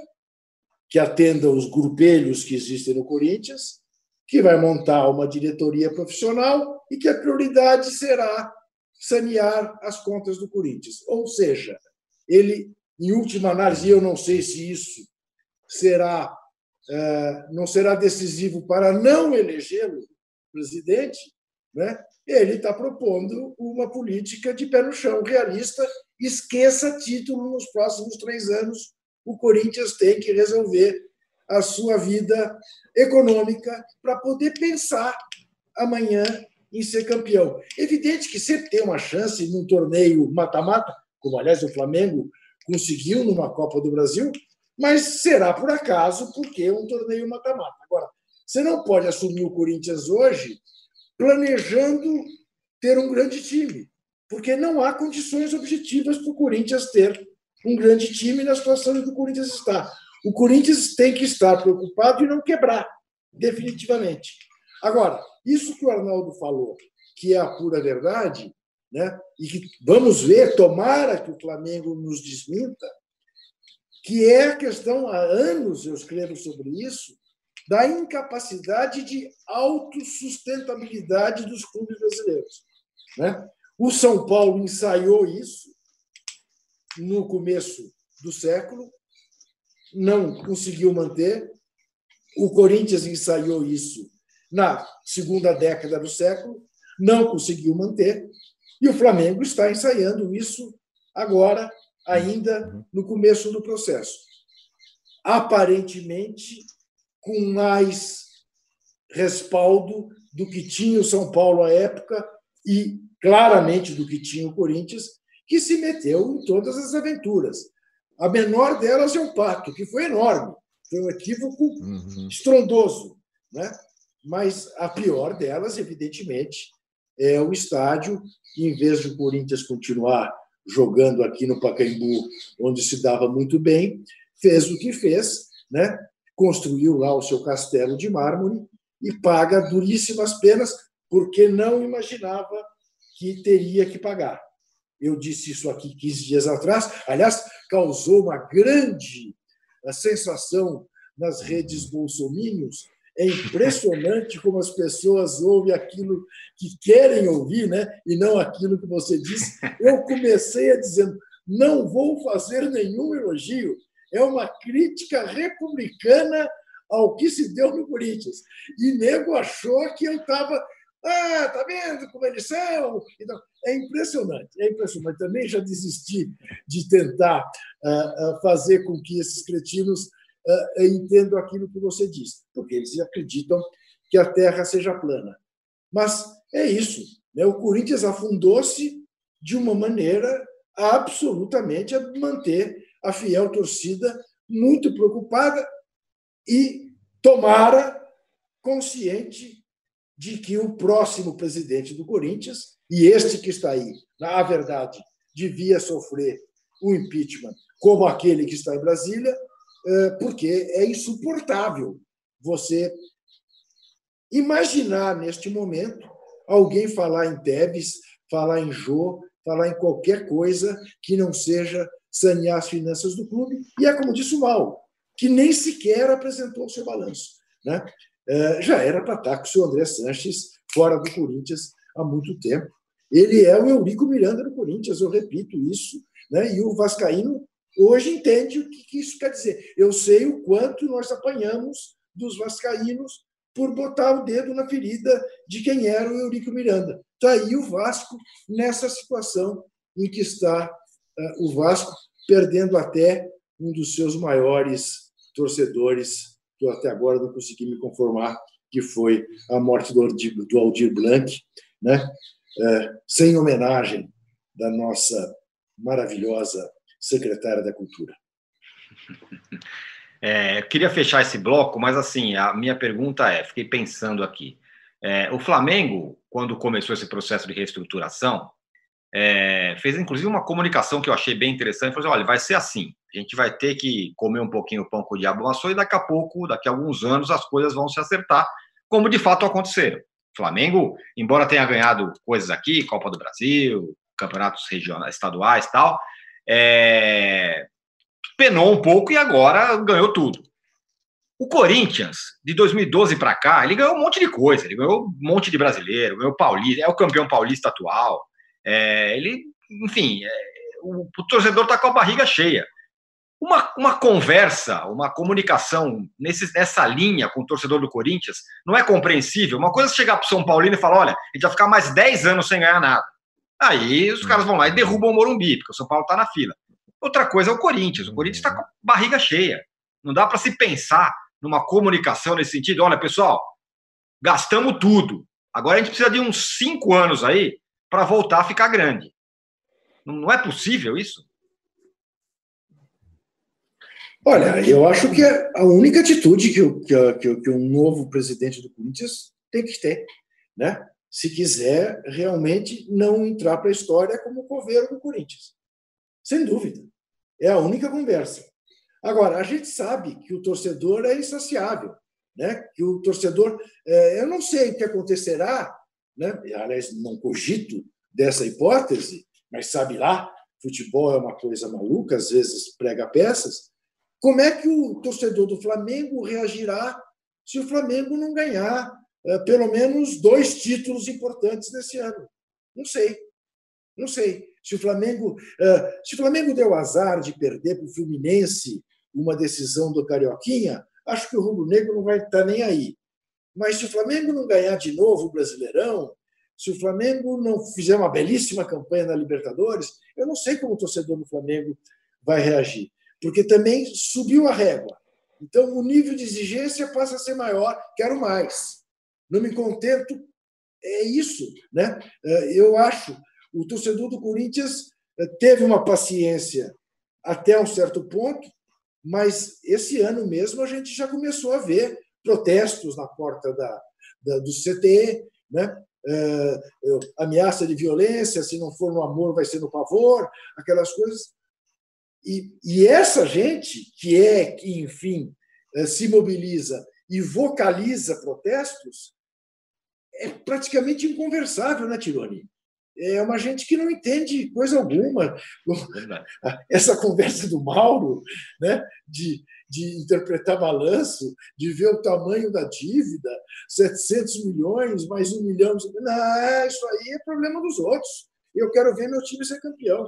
[SPEAKER 2] que atenda os grupelhos que existem no Corinthians, que vai montar uma diretoria profissional e que a prioridade será sanear as contas do Corinthians. Ou seja, ele, em última análise, eu não sei se isso será é, não será decisivo para não elegê-lo presidente, né? ele está propondo uma política de pé no chão, realista. Esqueça título nos próximos três anos o Corinthians tem que resolver a sua vida econômica para poder pensar amanhã em ser campeão. Evidente que sempre tem uma chance num torneio mata-mata, como aliás o Flamengo conseguiu numa Copa do Brasil, mas será por acaso porque é um torneio mata-mata. Agora, você não pode assumir o Corinthians hoje planejando ter um grande time, porque não há condições objetivas para o Corinthians ter um grande time na situação em que o Corinthians está. O Corinthians tem que estar preocupado e não quebrar, definitivamente. Agora, isso que o Arnaldo falou, que é a pura verdade, né? e que vamos ver, tomara que o Flamengo nos desminta, que é a questão, há anos eu escrevo sobre isso, da incapacidade de autossustentabilidade dos clubes brasileiros. Né? O São Paulo ensaiou isso, no começo do século, não conseguiu manter. O Corinthians ensaiou isso na segunda década do século, não conseguiu manter. E o Flamengo está ensaiando isso agora, ainda no começo do processo. Aparentemente, com mais respaldo do que tinha o São Paulo à época e claramente do que tinha o Corinthians, que se meteu em todas as aventuras. A menor delas é o pacto, que foi enorme, foi um equívoco uhum. estrondoso. Né? Mas a pior delas, evidentemente, é o estádio, que, em vez de o Corinthians continuar jogando aqui no Pacaembu, onde se dava muito bem, fez o que fez, né? Construiu lá o seu castelo de mármore e paga duríssimas penas, porque não imaginava que teria que pagar. Eu disse isso aqui 15 dias atrás. Aliás, causou uma grande eh, sensação nas redes bolsomínios. É impressionante como as pessoas ouvem aquilo que querem ouvir, né? e não aquilo que você disse. Eu comecei a dizendo: não vou fazer nenhum elogio. É uma crítica republicana ao que se deu no Corinthians. E nego achou que eu estava ah, tá vendo como eles são? Então, é impressionante, é impressionante. Também já desisti de tentar uh, fazer com que esses cretinos uh, entendam aquilo que você diz, porque eles acreditam que a Terra seja plana. Mas é isso. Né? O Corinthians afundou-se de uma maneira absolutamente a manter a fiel torcida muito preocupada e tomara consciente de que o próximo presidente do Corinthians, e este que está aí, na verdade, devia sofrer o impeachment, como aquele que está em Brasília, é, porque é insuportável você imaginar neste momento alguém falar em Tebes, falar em Jô, falar em qualquer coisa que não seja sanear as finanças do clube, e é como disse o Mal, que nem sequer apresentou o seu balanço. Né? É, já era para estar com o senhor André Sanches fora do Corinthians há muito tempo. Ele é o Eurico Miranda do Corinthians, eu repito isso, né? e o Vascaíno hoje entende o que isso quer dizer. Eu sei o quanto nós apanhamos dos vascaínos por botar o dedo na ferida de quem era o Eurico Miranda. Está aí o Vasco nessa situação em que está o Vasco, perdendo até um dos seus maiores torcedores que eu até agora não consegui me conformar, que foi a morte do Aldir, do Aldir Blanc, né? É, sem homenagem da nossa maravilhosa secretária da Cultura.
[SPEAKER 1] É, queria fechar esse bloco, mas assim, a minha pergunta é: fiquei pensando aqui. É, o Flamengo, quando começou esse processo de reestruturação, é, fez inclusive uma comunicação que eu achei bem interessante. Falou assim, olha, vai ser assim: a gente vai ter que comer um pouquinho o pão com o diabo amassou e daqui a pouco, daqui a alguns anos, as coisas vão se acertar, como de fato aconteceram. Flamengo, embora tenha ganhado coisas aqui, Copa do Brasil, campeonatos regionais, estaduais tal, é, penou um pouco e agora ganhou tudo. O Corinthians, de 2012 para cá, ele ganhou um monte de coisa. Ele ganhou um monte de brasileiro, ganhou paulista, é o campeão paulista atual. É, ele, enfim, é, o, o, torcedor está com a barriga cheia. Uma, uma conversa, uma comunicação nesse, nessa linha com o torcedor do Corinthians não é compreensível. Uma coisa é chegar para o São Paulino e falar: olha, a gente vai ficar mais 10 anos sem ganhar nada. Aí os caras vão lá e derrubam o Morumbi, porque o São Paulo está na fila. Outra coisa é o Corinthians. O Corinthians está com a barriga cheia. Não dá para se pensar numa comunicação nesse sentido. Olha, pessoal, gastamos tudo. Agora a gente precisa de uns cinco anos aí para voltar a ficar grande. Não é possível isso?
[SPEAKER 2] Olha, eu acho que é a única atitude que, que, que, que um novo presidente do Corinthians tem que ter, né? Se quiser realmente não entrar para a história como o coveiro do Corinthians. Sem dúvida. É a única conversa. Agora, a gente sabe que o torcedor é insaciável, né? que o torcedor. É, eu não sei o que acontecerá, né? aliás, não cogito dessa hipótese, mas sabe lá, futebol é uma coisa maluca, às vezes prega peças. Como é que o torcedor do Flamengo reagirá se o Flamengo não ganhar é, pelo menos dois títulos importantes nesse ano? Não sei. Não sei. Se o Flamengo, é, se o Flamengo deu azar de perder para o Fluminense uma decisão do Carioquinha, acho que o Rubro Negro não vai estar nem aí. Mas se o Flamengo não ganhar de novo o Brasileirão, se o Flamengo não fizer uma belíssima campanha na Libertadores, eu não sei como o torcedor do Flamengo vai reagir, porque também subiu a régua. Então o nível de exigência passa a ser maior, quero mais. Não me contento, é isso, né? É, eu acho o torcedor do Corinthians é, teve uma paciência até um certo ponto, mas esse ano mesmo a gente já começou a ver protestos na porta da, da do CT, né? É, ameaça de violência, se não for no amor, vai ser no pavor, aquelas coisas. E, e essa gente que é, que, enfim, é, se mobiliza e vocaliza protestos, é praticamente inconversável, né, Tironi? é uma gente que não entende coisa alguma. Essa conversa do Mauro, né, de, de interpretar balanço, de ver o tamanho da dívida, 700 milhões, mais um milhão. Não, isso aí é problema dos outros. Eu quero ver meu time ser campeão.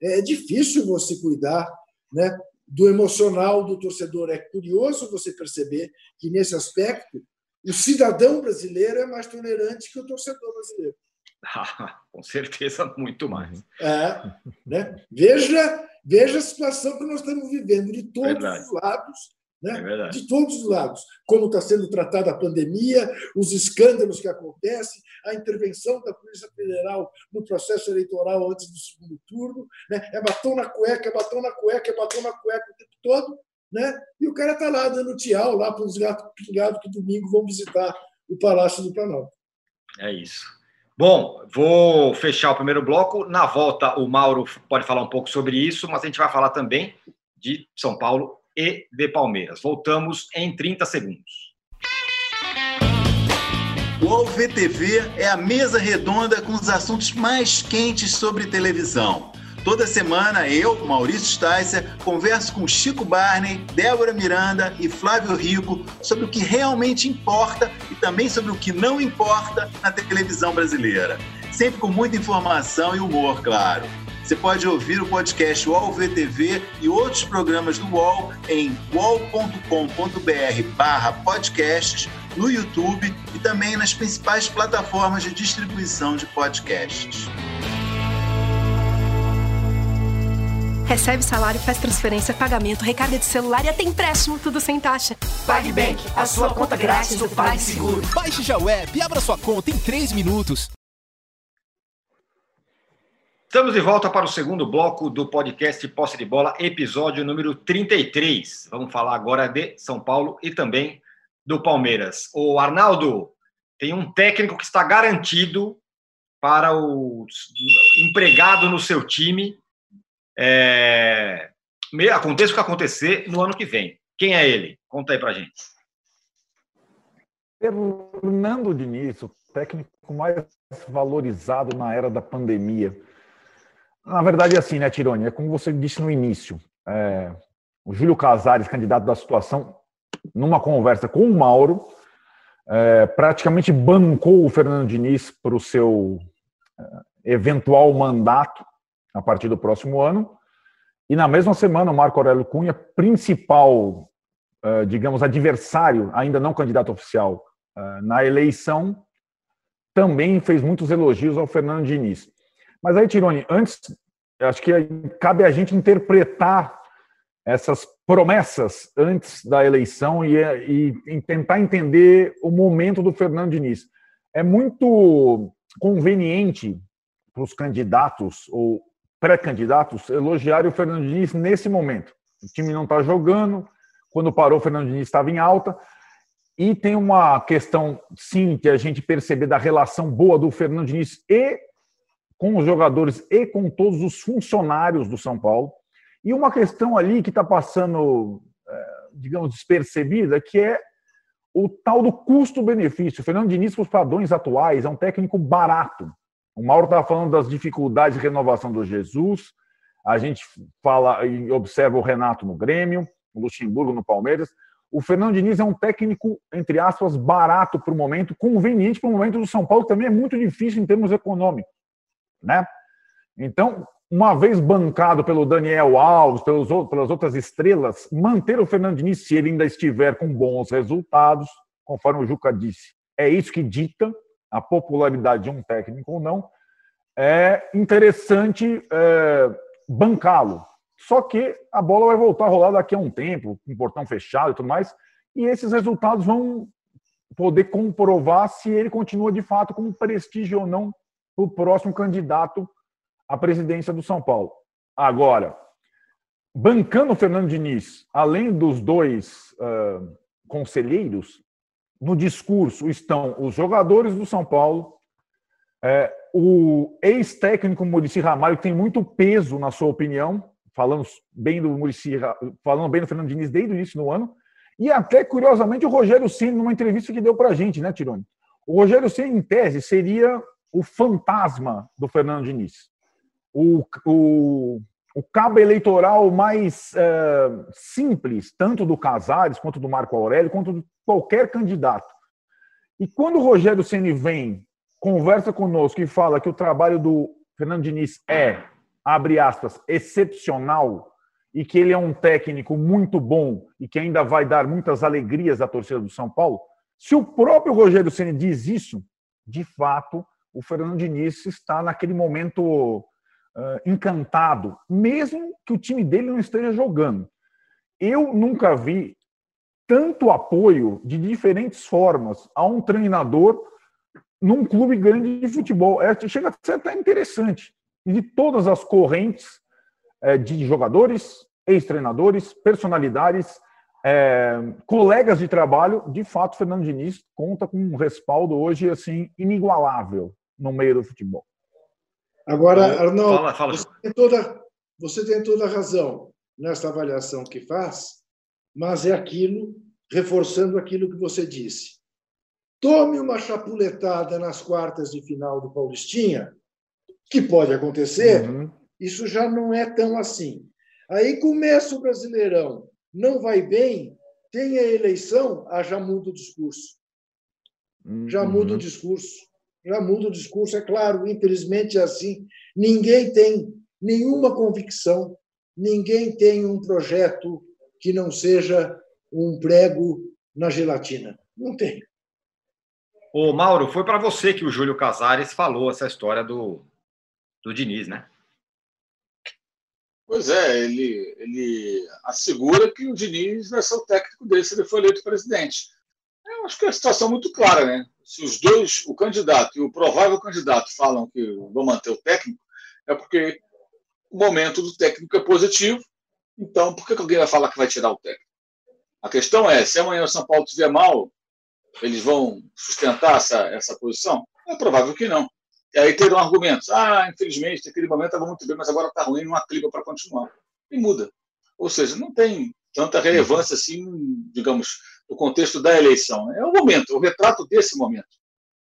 [SPEAKER 2] É difícil você cuidar né, do emocional do torcedor. É curioso você perceber que, nesse aspecto, o cidadão brasileiro é mais tolerante que o torcedor brasileiro.
[SPEAKER 1] com certeza, muito mais.
[SPEAKER 2] É, né? veja, veja a situação que nós estamos vivendo de todos Verdade. os lados. Né? É de todos os lados. Como está sendo tratada a pandemia, os escândalos que acontecem, a intervenção da Polícia Federal no processo eleitoral antes do segundo turno. Né? É batom na cueca, é batom na cueca, é batom na cueca o tempo todo. Né? E o cara está lá dando tchau lá para os gatos pingados que domingo vão visitar o Palácio do Planalto.
[SPEAKER 1] É isso. Bom, vou fechar o primeiro bloco. Na volta, o Mauro pode falar um pouco sobre isso, mas a gente vai falar também de São Paulo e de Palmeiras. Voltamos em 30 segundos.
[SPEAKER 5] O AlvTV é a mesa redonda com os assuntos mais quentes sobre televisão. Toda semana eu, Maurício Sticer, converso com Chico Barney, Débora Miranda e Flávio Rico sobre o que realmente importa e também sobre o que não importa na televisão brasileira. Sempre com muita informação e humor, claro. Você pode ouvir o podcast UOL VTV e outros programas do UOL em wallcombr podcasts, no YouTube e também nas principais plataformas de distribuição de podcasts.
[SPEAKER 6] Recebe salário, faz transferência, pagamento, recarga de celular e até empréstimo, tudo sem taxa.
[SPEAKER 7] PagBank, a sua conta grátis do PagSeguro.
[SPEAKER 8] Baixe já o app e abra sua conta em 3 minutos.
[SPEAKER 1] Estamos de volta para o segundo bloco do podcast Posse de Bola, episódio número 33. Vamos falar agora de São Paulo e também do Palmeiras. O Arnaldo tem um técnico que está garantido para o empregado no seu time. É... Aconteça o que acontecer no ano que vem. Quem é ele? Conta aí para gente.
[SPEAKER 4] Fernando Diniz, o técnico mais valorizado na era da pandemia. Na verdade, é assim, né, Tirone? É como você disse no início. É, o Júlio Casares, candidato da situação, numa conversa com o Mauro, é, praticamente bancou o Fernando Diniz para o seu é, eventual mandato a partir do próximo ano. E na mesma semana, o Marco Aurélio Cunha, principal, é, digamos, adversário, ainda não candidato oficial, é, na eleição, também fez muitos elogios ao Fernando Diniz. Mas aí, Tirone, antes, acho que cabe a gente interpretar essas promessas antes da eleição e, e, e tentar entender o momento do Fernando Diniz. É muito conveniente para os candidatos ou pré-candidatos elogiarem o Fernando Diniz nesse momento. O time não está jogando, quando parou o Fernando Diniz estava em alta, e tem uma questão, sim, que a gente perceber da relação boa do Fernando Diniz e com os jogadores e com todos os funcionários do São Paulo. E uma questão ali que está passando, é, digamos, despercebida, que é o tal do custo-benefício. O Fernando Diniz, para os padrões atuais, é um técnico barato. O Mauro estava falando das dificuldades de renovação do Jesus. A gente fala e observa o Renato no Grêmio, o Luxemburgo no Palmeiras. O Fernando Diniz é um técnico, entre aspas, barato para o momento, conveniente para o momento do São Paulo, também é muito difícil em termos econômicos né? Então, uma vez bancado pelo Daniel Alves, pelos, pelas outras estrelas, manter o Fernando Diniz, se ele ainda estiver com bons resultados, conforme o Juca disse, é isso que dita a popularidade de um técnico ou não, é interessante é, bancá-lo. Só que a bola vai voltar a rolar daqui a um tempo, com portão fechado e tudo mais, e esses resultados vão poder comprovar se ele continua de fato com prestígio ou não o próximo candidato à presidência do São Paulo. Agora, bancando o Fernando Diniz, além dos dois uh, conselheiros, no discurso estão os jogadores do São Paulo, é, o ex-técnico Murici Ramalho, que tem muito peso na sua opinião, falando bem do Murici, falando bem do Fernando Diniz desde o início do ano, e até, curiosamente, o Rogério Ceni numa entrevista que deu para a gente, né, Tirone? O Rogério Ceni em tese, seria o fantasma do Fernando Diniz. O, o, o cabo eleitoral mais é, simples, tanto do Casares, quanto do Marco Aurélio, quanto de qualquer candidato. E quando o Rogério Ceni vem, conversa conosco e fala que o trabalho do Fernando Diniz é, abre aspas, excepcional, e que ele é um técnico muito bom e que ainda vai dar muitas alegrias à torcida do São Paulo, se o próprio Rogério Ceni diz isso, de fato, o Fernando Diniz está naquele momento uh, encantado, mesmo que o time dele não esteja jogando. Eu nunca vi tanto apoio de diferentes formas a um treinador num clube grande de futebol. É, chega a ser até interessante. De todas as correntes é, de jogadores, ex-treinadores, personalidades, é, colegas de trabalho, de fato, Fernando Diniz conta com um respaldo hoje assim inigualável no meio do futebol.
[SPEAKER 2] Agora, Arnaldo, fala, fala. Você, tem toda, você tem toda a razão nessa avaliação que faz, mas é aquilo, reforçando aquilo que você disse. Tome uma chapuletada nas quartas de final do Paulistinha, que pode acontecer, uhum. isso já não é tão assim. Aí começa o Brasileirão, não vai bem, tem a eleição, ah, já muda o discurso. Já muda o uhum. discurso já muda o discurso, é claro, infelizmente é assim. Ninguém tem nenhuma convicção, ninguém tem um projeto que não seja um prego na gelatina. Não tem.
[SPEAKER 1] Ô, Mauro, foi para você que o Júlio Casares falou essa história do, do Diniz, né?
[SPEAKER 3] Pois é, ele, ele assegura que o Diniz vai ser o técnico dele se ele for eleito presidente. Acho que é a situação é muito clara, né? Se os dois, o candidato e o provável candidato, falam que vão manter o técnico, É porque o momento do técnico é positivo, então por que alguém vai falar que vai tirar o técnico? A questão é, se amanhã o São Paulo estiver mal, eles vão sustentar essa, essa posição? É provável que não. E aí terão argumentos. Ah, infelizmente, naquele momento estava muito bem, mas agora está ruim, não há clima para continuar. E muda. Ou seja, não tem tanta relevância assim, digamos, no contexto da eleição. É o momento, é o retrato desse momento,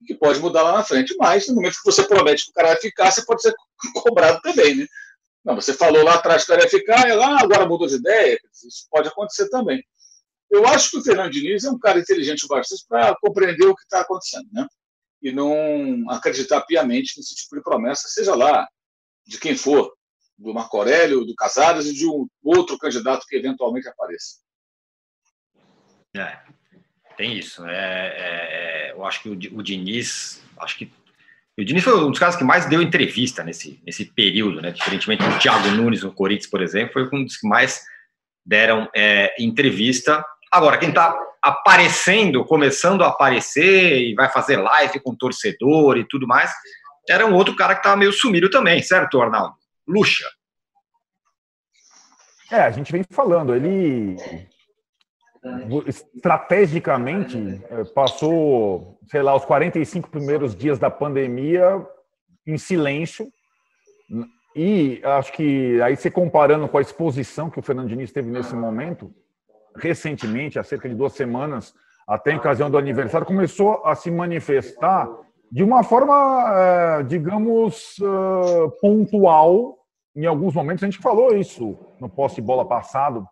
[SPEAKER 3] que pode mudar lá na frente. Mas no momento que você promete que o cara vai ficar, você pode ser cobrado também, né? Não, você falou lá atrás que o cara ia ficar, e lá agora mudou de ideia. Isso pode acontecer também. Eu acho que o Fernando Diniz é um cara inteligente bastante para compreender o que está acontecendo, né? E não acreditar piamente nesse tipo de promessa, seja lá de quem for, do Marco Aurélio, do Casares e de um outro candidato que eventualmente apareça.
[SPEAKER 1] É, tem isso. É, é, é eu acho que o, o Diniz, acho que o Diniz foi um dos caras que mais deu entrevista nesse, nesse período, né? Diferentemente do Thiago Nunes no Corinthians, por exemplo, foi um dos que mais deram é, entrevista Agora, quem está aparecendo, começando a aparecer e vai fazer live com torcedor e tudo mais, era um outro cara que estava meio sumido também, certo, Arnaldo? Luxa.
[SPEAKER 4] É, a gente vem falando, ele estrategicamente é, passou, sei lá, os 45 primeiros dias da pandemia em silêncio. E acho que aí você comparando com a exposição que o Fernando Diniz teve nesse momento, recentemente, há cerca de duas semanas, até em ocasião do aniversário, começou a se manifestar de uma forma, é, digamos, é, pontual. Em alguns momentos, a gente falou isso no poste-bola passado,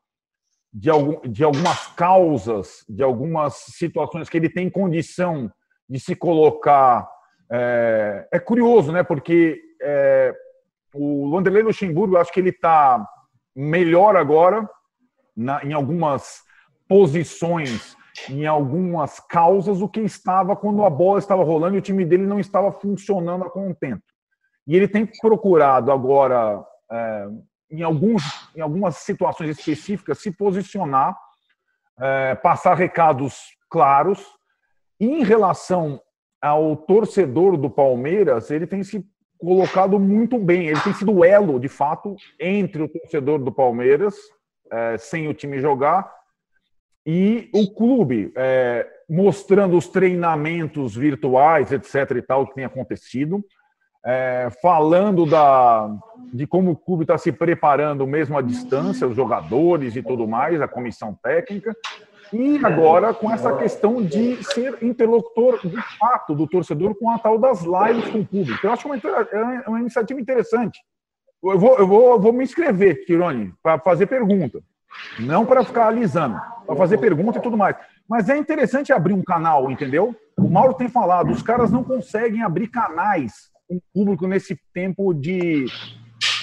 [SPEAKER 4] de, algum, de algumas causas, de algumas situações que ele tem condição de se colocar. É, é curioso, né? Porque é, o Wanderlei Luxemburgo, acho que ele está melhor agora, na, em algumas posições, em algumas causas, o que estava quando a bola estava rolando e o time dele não estava funcionando a contento. E ele tem procurado agora, é, em, alguns, em algumas situações específicas, se posicionar, é, passar recados claros. E em relação ao torcedor do Palmeiras, ele tem se colocado muito bem. Ele tem sido elo, de fato, entre o torcedor do Palmeiras é, sem o time jogar, e o clube é, mostrando os treinamentos virtuais, etc. e tal, que tem acontecido, é, falando da, de como o clube está se preparando mesmo à distância, os jogadores e tudo mais, a comissão técnica, e agora com essa questão de ser interlocutor de fato do torcedor com a tal das lives com o público. Eu acho uma, é uma iniciativa interessante. Eu vou, eu vou, vou me inscrever, Tirone, para fazer pergunta. Não para ficar alisando, para fazer pergunta e tudo mais. Mas é interessante abrir um canal, entendeu? O Mauro tem falado, os caras não conseguem abrir canais com público nesse tempo de.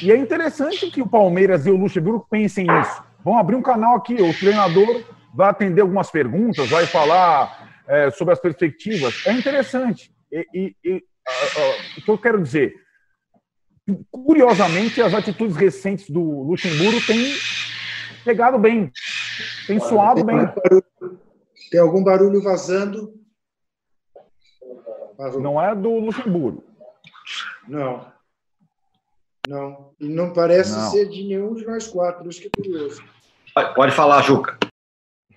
[SPEAKER 4] E é interessante que o Palmeiras e o Luxemburgo pensem nisso. Vão abrir um canal aqui, o treinador vai atender algumas perguntas, vai falar é, sobre as perspectivas. É interessante. E, e, e uh, uh, o que eu quero dizer? Curiosamente, as atitudes recentes do Luxemburgo têm pegado bem, tem suado bem.
[SPEAKER 2] Tem algum barulho vazando?
[SPEAKER 4] Não é do Luxemburgo.
[SPEAKER 2] Não. Não. E não parece não. ser de nenhum de nós quatro, isso que é curioso.
[SPEAKER 1] Pode falar, Juca.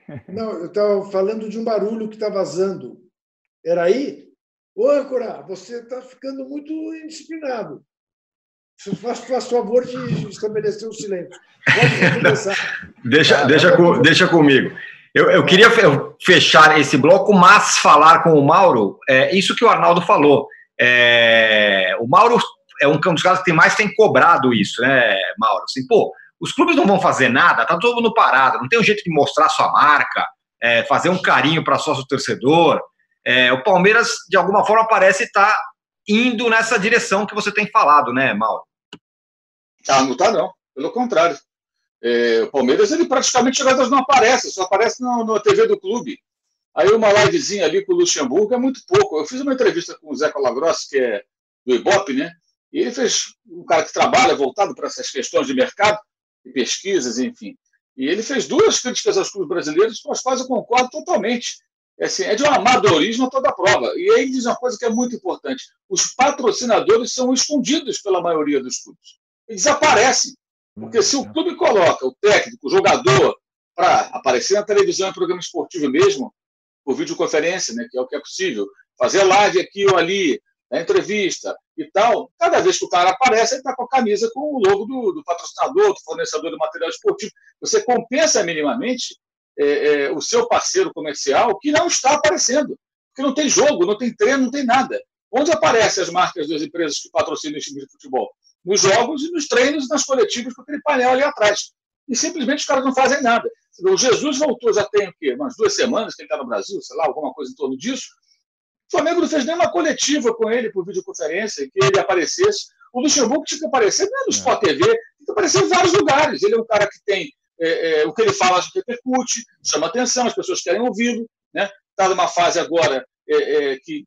[SPEAKER 2] Não, eu estava falando de um barulho que está vazando. Era aí? Ô, Âncora, você está ficando muito indisciplinado. Faça, faça favor de estabelecer o silêncio. Pode
[SPEAKER 1] começar. deixa, ah, deixa, com, deixa comigo. Eu, eu queria fechar esse bloco, mas falar com o Mauro, é isso que o Arnaldo falou. É, o Mauro é um dos caras que mais tem cobrado isso, né, Mauro? Assim, pô, os clubes não vão fazer nada, tá todo mundo parado, não tem um jeito de mostrar sua marca, é, fazer um carinho para sócio torcedor. É, o Palmeiras, de alguma forma, parece estar tá indo nessa direção que você tem falado, né, Mauro?
[SPEAKER 3] Ah, não está não. Pelo contrário. É, o Palmeiras, ele praticamente jogadores não aparece, só aparece na TV do clube. Aí uma livezinha ali com o Luxemburgo é muito pouco. Eu fiz uma entrevista com o Zé Colagrossi, que é do Ibope, né? E ele fez um cara que trabalha voltado para essas questões de mercado e pesquisas, enfim. E ele fez duas críticas aos clubes brasileiros, com as quais eu concordo totalmente. é, assim, é de um amadorismo a toda prova. E aí diz uma coisa que é muito importante: os patrocinadores são escondidos pela maioria dos clubes. Eles desaparecem. Porque se o clube coloca o técnico, o jogador, para aparecer na televisão, em programa esportivo mesmo, por videoconferência, né, que é o que é possível, fazer live aqui ou ali, na entrevista e tal, cada vez que o cara aparece, ele está com a camisa com o logo do, do, patrocinador, do fornecedor de material esportivo. Você compensa minimamente é, é, o seu parceiro comercial que não está aparecendo, porque não tem jogo, não tem treino, não tem nada. Onde aparecem as marcas das empresas que patrocinam esse time de futebol? Nos jogos e nos treinos, nas coletivas, com aquele painel ali atrás. E simplesmente os caras não fazem nada. O Jesus voltou, já tem o quê? Umas duas semanas que ele está no Brasil, sei lá, alguma coisa em torno disso. O Flamengo não fez nenhuma coletiva com ele por videoconferência, que ele aparecesse. O Luxemburgo tinha que aparecer não é no Sport TV, tinha que aparecer em vários lugares. Ele é um cara que tem é, é, o que ele fala repercute, chama atenção, as pessoas querem ouvi-lo. Está né? Tá numa fase agora é, é, que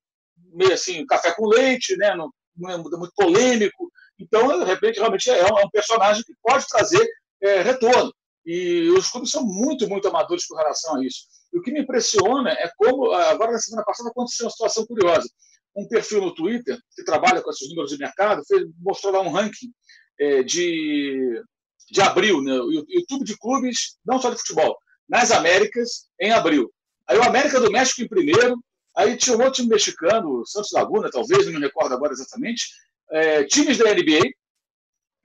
[SPEAKER 3] meio assim, café com leite, né? não, não é muito polêmico. Então, de repente, realmente é um, é um personagem que pode trazer é, retorno. E os clubes são muito, muito amadores com relação a isso. E o que me impressiona é como, agora na semana passada, aconteceu uma situação curiosa. Um perfil no Twitter, que trabalha com esses números de mercado, fez, mostrou lá um ranking é, de, de abril, né? YouTube de clubes, não só de futebol, nas Américas, em abril. Aí o América do México em primeiro, aí tinha um outro time mexicano, Santos Laguna, talvez, não me recordo agora exatamente, é, times da NBA,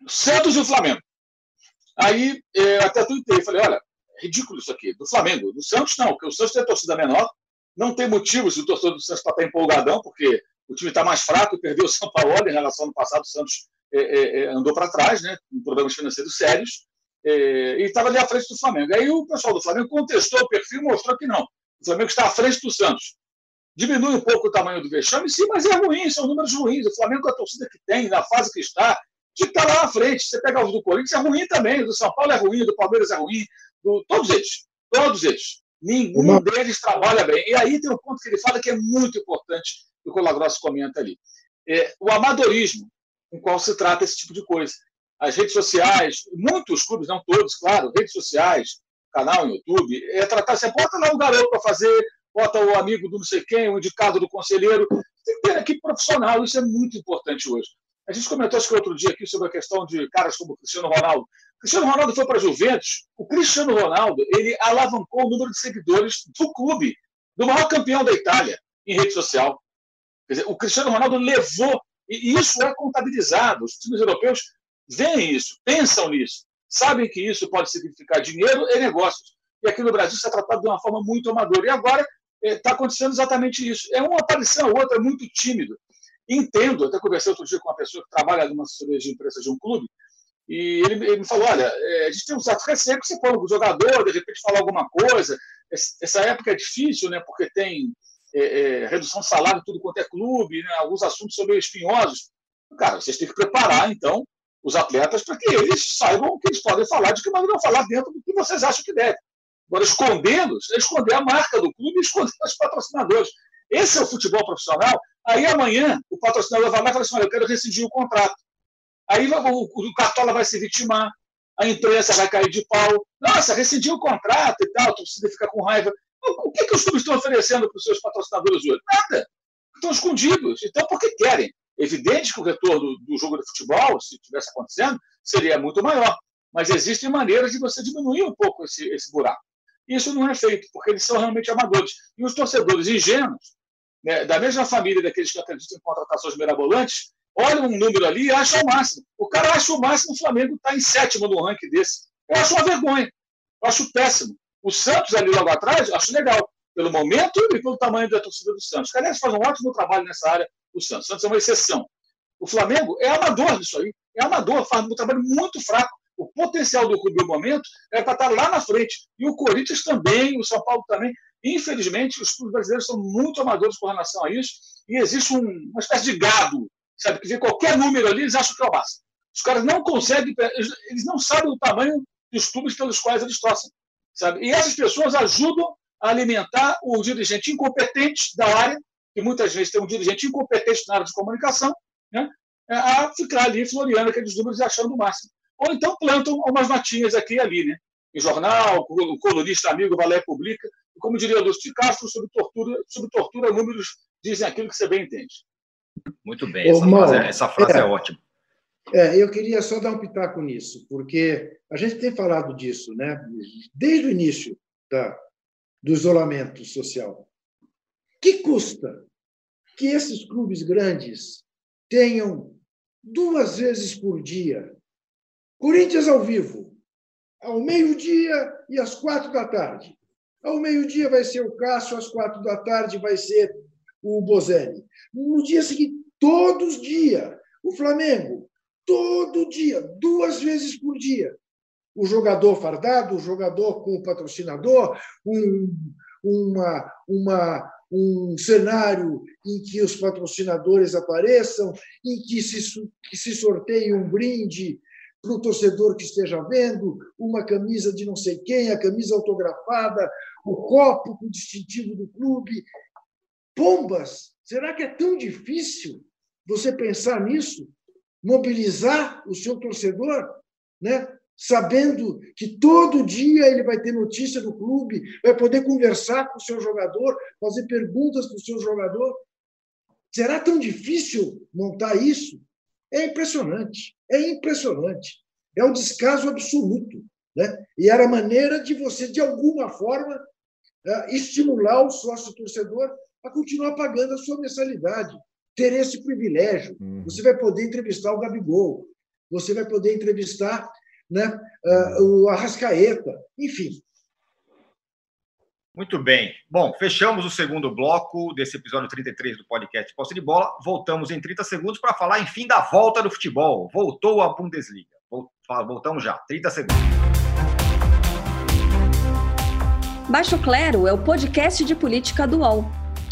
[SPEAKER 3] Santos e o Flamengo. Aí é, até tuitei, falei, olha, é ridículo isso aqui. Do Flamengo, do Santos não, porque o Santos tem torcida menor, não tem motivos do torcedor do Santos para estar empolgadão, porque o time está mais fraco perdeu o São Paulo em relação ao ano passado, o Santos é, é, é andou para trás, né, com problemas financeiros sérios, é, e estava ali à frente do Flamengo. Aí o pessoal do Flamengo contestou o perfil e mostrou que não. O Flamengo está à frente do Santos. Diminui um pouco o tamanho do vexame, sim, mas é ruim, são números ruins. O Flamengo, com a torcida que tem, na fase que está, que está lá na frente. Você pega os do Corinthians, é ruim também. Do São Paulo é ruim, do Palmeiras é ruim, do... todos eles. Todos eles. Nenhum deles trabalha bem. E aí tem um ponto que ele fala que é muito importante, que o Colagrosso comenta ali. É o amadorismo com qual se trata esse tipo de coisa. As redes sociais, muitos clubes, não todos, claro, redes sociais, canal no YouTube, é tratar, você bota lá um garoto para fazer, bota o amigo do não sei quem, o indicado do conselheiro. Tem que ter equipe profissional, isso é muito importante hoje. A gente comentou que outro dia aqui sobre a questão de caras como Cristiano Ronaldo. Cristiano Ronaldo foi para a Juventus. O Cristiano Ronaldo ele alavancou o número de seguidores do clube, do maior campeão da Itália, em rede social. Quer dizer, o Cristiano Ronaldo levou, e isso é contabilizado. Os times europeus veem isso, pensam nisso, sabem que isso pode significar dinheiro e negócios. E aqui no Brasil isso é tratado de uma forma muito amadora. E agora está eh, acontecendo exatamente isso. É uma aparição, outra muito tímido. Entendo, até conversei outro dia com uma pessoa que trabalha numa assessoria de imprensa de um clube, e ele, ele me falou: olha, é, a gente tem um certo receio que você o jogador, de repente falar alguma coisa. Essa época é difícil, né, porque tem é, é, redução de salário tudo quanto é clube, né, alguns assuntos são meio espinhosos. Cara, vocês têm que preparar, então, os atletas para que eles saibam o que eles podem falar, de que maneira falar dentro do que vocês acham que deve. Agora, escondê-los é esconder a marca do clube e esconder os patrocinadores. Esse é o futebol profissional. Aí amanhã o patrocinador vai lá e fala assim: olha, eu quero rescindir o contrato. Aí o, o Cartola vai se vitimar, a imprensa vai cair de pau. Nossa, rescindiu o contrato e tal, a torcida fica com raiva. O que, que os clubes estão oferecendo para os seus patrocinadores hoje? Nada. Estão escondidos. Então, por que querem? Evidente que o retorno do jogo de futebol, se tivesse acontecendo, seria muito maior. Mas existem maneiras de você diminuir um pouco esse, esse buraco. Isso não é feito, porque eles são realmente amadores. E os torcedores ingênuos né, da mesma família daqueles que acreditam em contratações mirabolantes, olham um número ali e acham o máximo. O cara acha o máximo, o Flamengo está em sétimo no ranking desse. Eu acho uma vergonha. Eu acho péssimo. O Santos ali logo atrás, acho legal. Pelo momento e pelo tamanho da torcida do Santos. O Canelis faz um ótimo trabalho nessa área, o Santos. O Santos é uma exceção. O Flamengo é amador nisso aí. É amador, faz um trabalho muito fraco. O potencial do clube no momento é para estar lá na frente. E o Corinthians também, o São Paulo também. Infelizmente, os clubes brasileiros são muito amadores com relação a isso e existe um, uma espécie de gado, sabe? Que vê qualquer número ali, eles acham que é o máximo. Os caras não conseguem, eles não sabem o tamanho dos clubes pelos quais eles torcem, sabe? E essas pessoas ajudam a alimentar o dirigente incompetente da área, que muitas vezes tem um dirigente incompetente na área de comunicação, né? a ficar ali floreando aqueles números e achando o máximo. Ou então plantam umas notinhas aqui e ali, né? Em jornal, o colunista amigo vai lá e publica. E como diria Lúcio de Castro, sobre tortura, sobre tortura, números dizem aquilo que você bem entende.
[SPEAKER 1] Muito bem, essa, Ô, frase, é, essa frase é, é ótima.
[SPEAKER 2] É, eu queria só dar um pitaco nisso, porque a gente tem falado disso, né? Desde o início da, do isolamento social. Que custa que esses clubes grandes tenham duas vezes por dia Corinthians ao vivo, ao meio-dia e às quatro da tarde. Ao meio-dia vai ser o Cássio, às quatro da tarde vai ser o Bozelli. No dia seguinte, todos os dias, o Flamengo, todo dia, duas vezes por dia. O jogador fardado, o jogador com o patrocinador, um, uma, uma, um cenário em que os patrocinadores apareçam, em que se, que se sorteie um brinde para o torcedor que esteja vendo, uma camisa de não sei quem, a camisa autografada, o copo com o distintivo do clube. Pombas! Será que é tão difícil você pensar nisso? mobilizar o seu torcedor, né? sabendo que todo dia ele vai ter notícia do clube, vai poder conversar com o seu jogador, fazer perguntas para o seu jogador. Será tão difícil montar isso? É impressionante, é impressionante. É um descaso absoluto. Né? E era a maneira de você, de alguma forma, eh, estimular o sócio torcedor a continuar pagando a sua mensalidade ter esse privilégio. Uhum. Você vai poder entrevistar o Gabigol, você vai poder entrevistar né, uh, o Arrascaeta, enfim.
[SPEAKER 1] Muito bem. Bom, fechamos o segundo bloco desse episódio 33 do podcast Posse de Bola. Voltamos em 30 segundos para falar, enfim, da volta do futebol. Voltou a Bundesliga. Voltamos já. 30 segundos.
[SPEAKER 8] Baixo Clero é o podcast de política do UOL.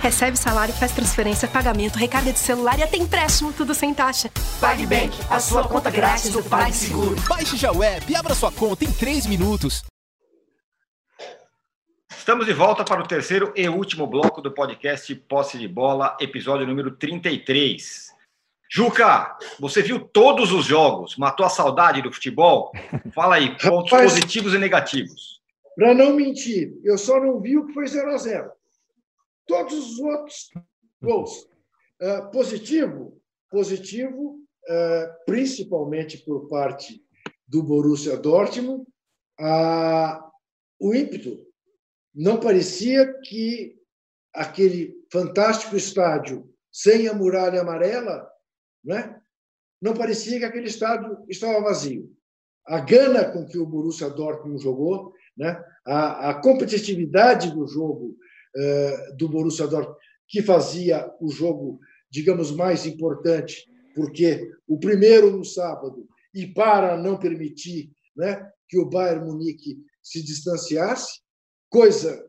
[SPEAKER 6] Recebe salário, faz transferência, pagamento, recarga de celular e até empréstimo, tudo sem taxa.
[SPEAKER 7] PagBank, a sua conta grátis do PagSeguro.
[SPEAKER 9] Baixe já o app e abra sua conta em 3 minutos.
[SPEAKER 1] Estamos de volta para o terceiro e último bloco do podcast Posse de Bola, episódio número 33. Juca, você viu todos os jogos, matou a saudade do futebol? Fala aí, pontos Rapaz, positivos e negativos.
[SPEAKER 2] Para não mentir, eu só não vi o que foi 0 a 0 Todos os outros gols. Uh, positivo, positivo, uh, principalmente por parte do Borussia Dortmund, uh, o ímpeto. Não parecia que aquele fantástico estádio sem a muralha amarela, né? não parecia que aquele estádio estava vazio. A gana com que o Borussia Dortmund jogou, né? a, a competitividade do jogo do Borussia Dortmund, que fazia o jogo, digamos, mais importante, porque o primeiro no sábado, e para não permitir né, que o Bayern Munique se distanciasse, coisa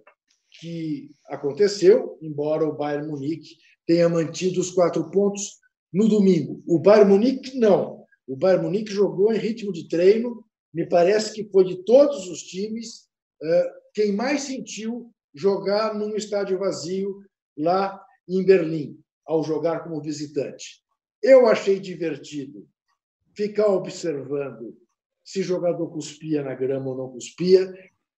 [SPEAKER 2] que aconteceu, embora o Bayern Munique tenha mantido os quatro pontos no domingo. O Bayern Munique não. O Bayern Munique jogou em ritmo de treino. Me parece que foi de todos os times eh, quem mais sentiu jogar num estádio vazio lá em Berlim, ao jogar como visitante. Eu achei divertido ficar observando se jogador cuspia na grama ou não cuspia.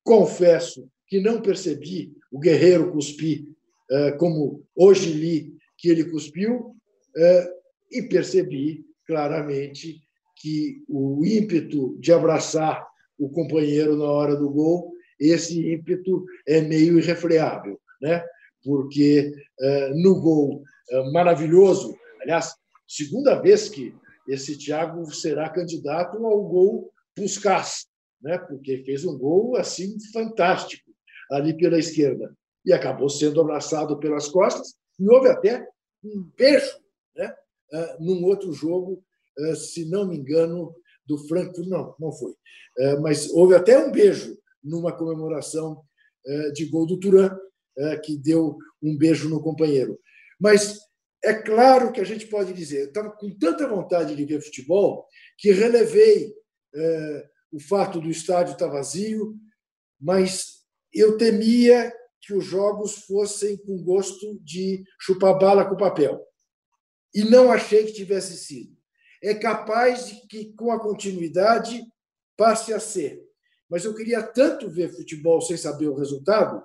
[SPEAKER 2] Confesso que não percebi o guerreiro cuspir eh, como hoje li que ele cuspiu, eh, e percebi claramente que o ímpeto de abraçar o companheiro na hora do gol esse ímpeto é meio irrefreável, né? porque eh, no gol eh, maravilhoso, aliás, segunda vez que esse Thiago será candidato ao gol Puskas, né? porque fez um gol assim fantástico ali pela esquerda e acabou sendo abraçado pelas costas e houve até um beijo né? Eh, num outro jogo, se não me engano, do Frankfurt, não, não foi, mas houve até um beijo numa comemoração eh, de gol do Turan, é, que deu um beijo no companheiro. Mas é claro que a gente pode dizer, eu estava com tanta vontade de ver futebol que relevei é, o fato do estádio estar vazio, mas eu temia que os jogos fossem com gosto de chupar bala com papel. E não achei que tivesse sido. É capaz de que, com a continuidade, passe a ser. Mas eu queria tanto ver futebol sem saber o resultado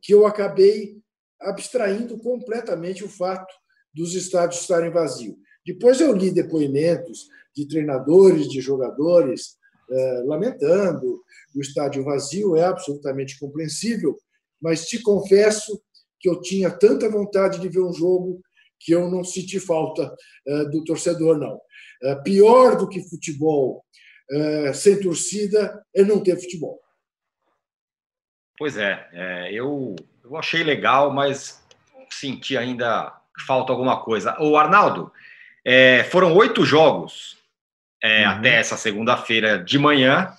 [SPEAKER 2] que eu acabei abstraindo completamente o fato dos estádios estarem vazios. Depois eu li depoimentos de treinadores, de jogadores, eh, lamentando o estádio vazio, é absolutamente compreensível, mas te confesso que eu tinha tanta vontade de ver um jogo que eu não senti falta eh, do torcedor, não. Eh, pior do que futebol sem torcida é não ter futebol.
[SPEAKER 1] Pois é, é eu, eu achei legal, mas senti ainda falta alguma coisa. O Arnaldo, é, foram oito jogos é, uhum. até essa segunda-feira de manhã,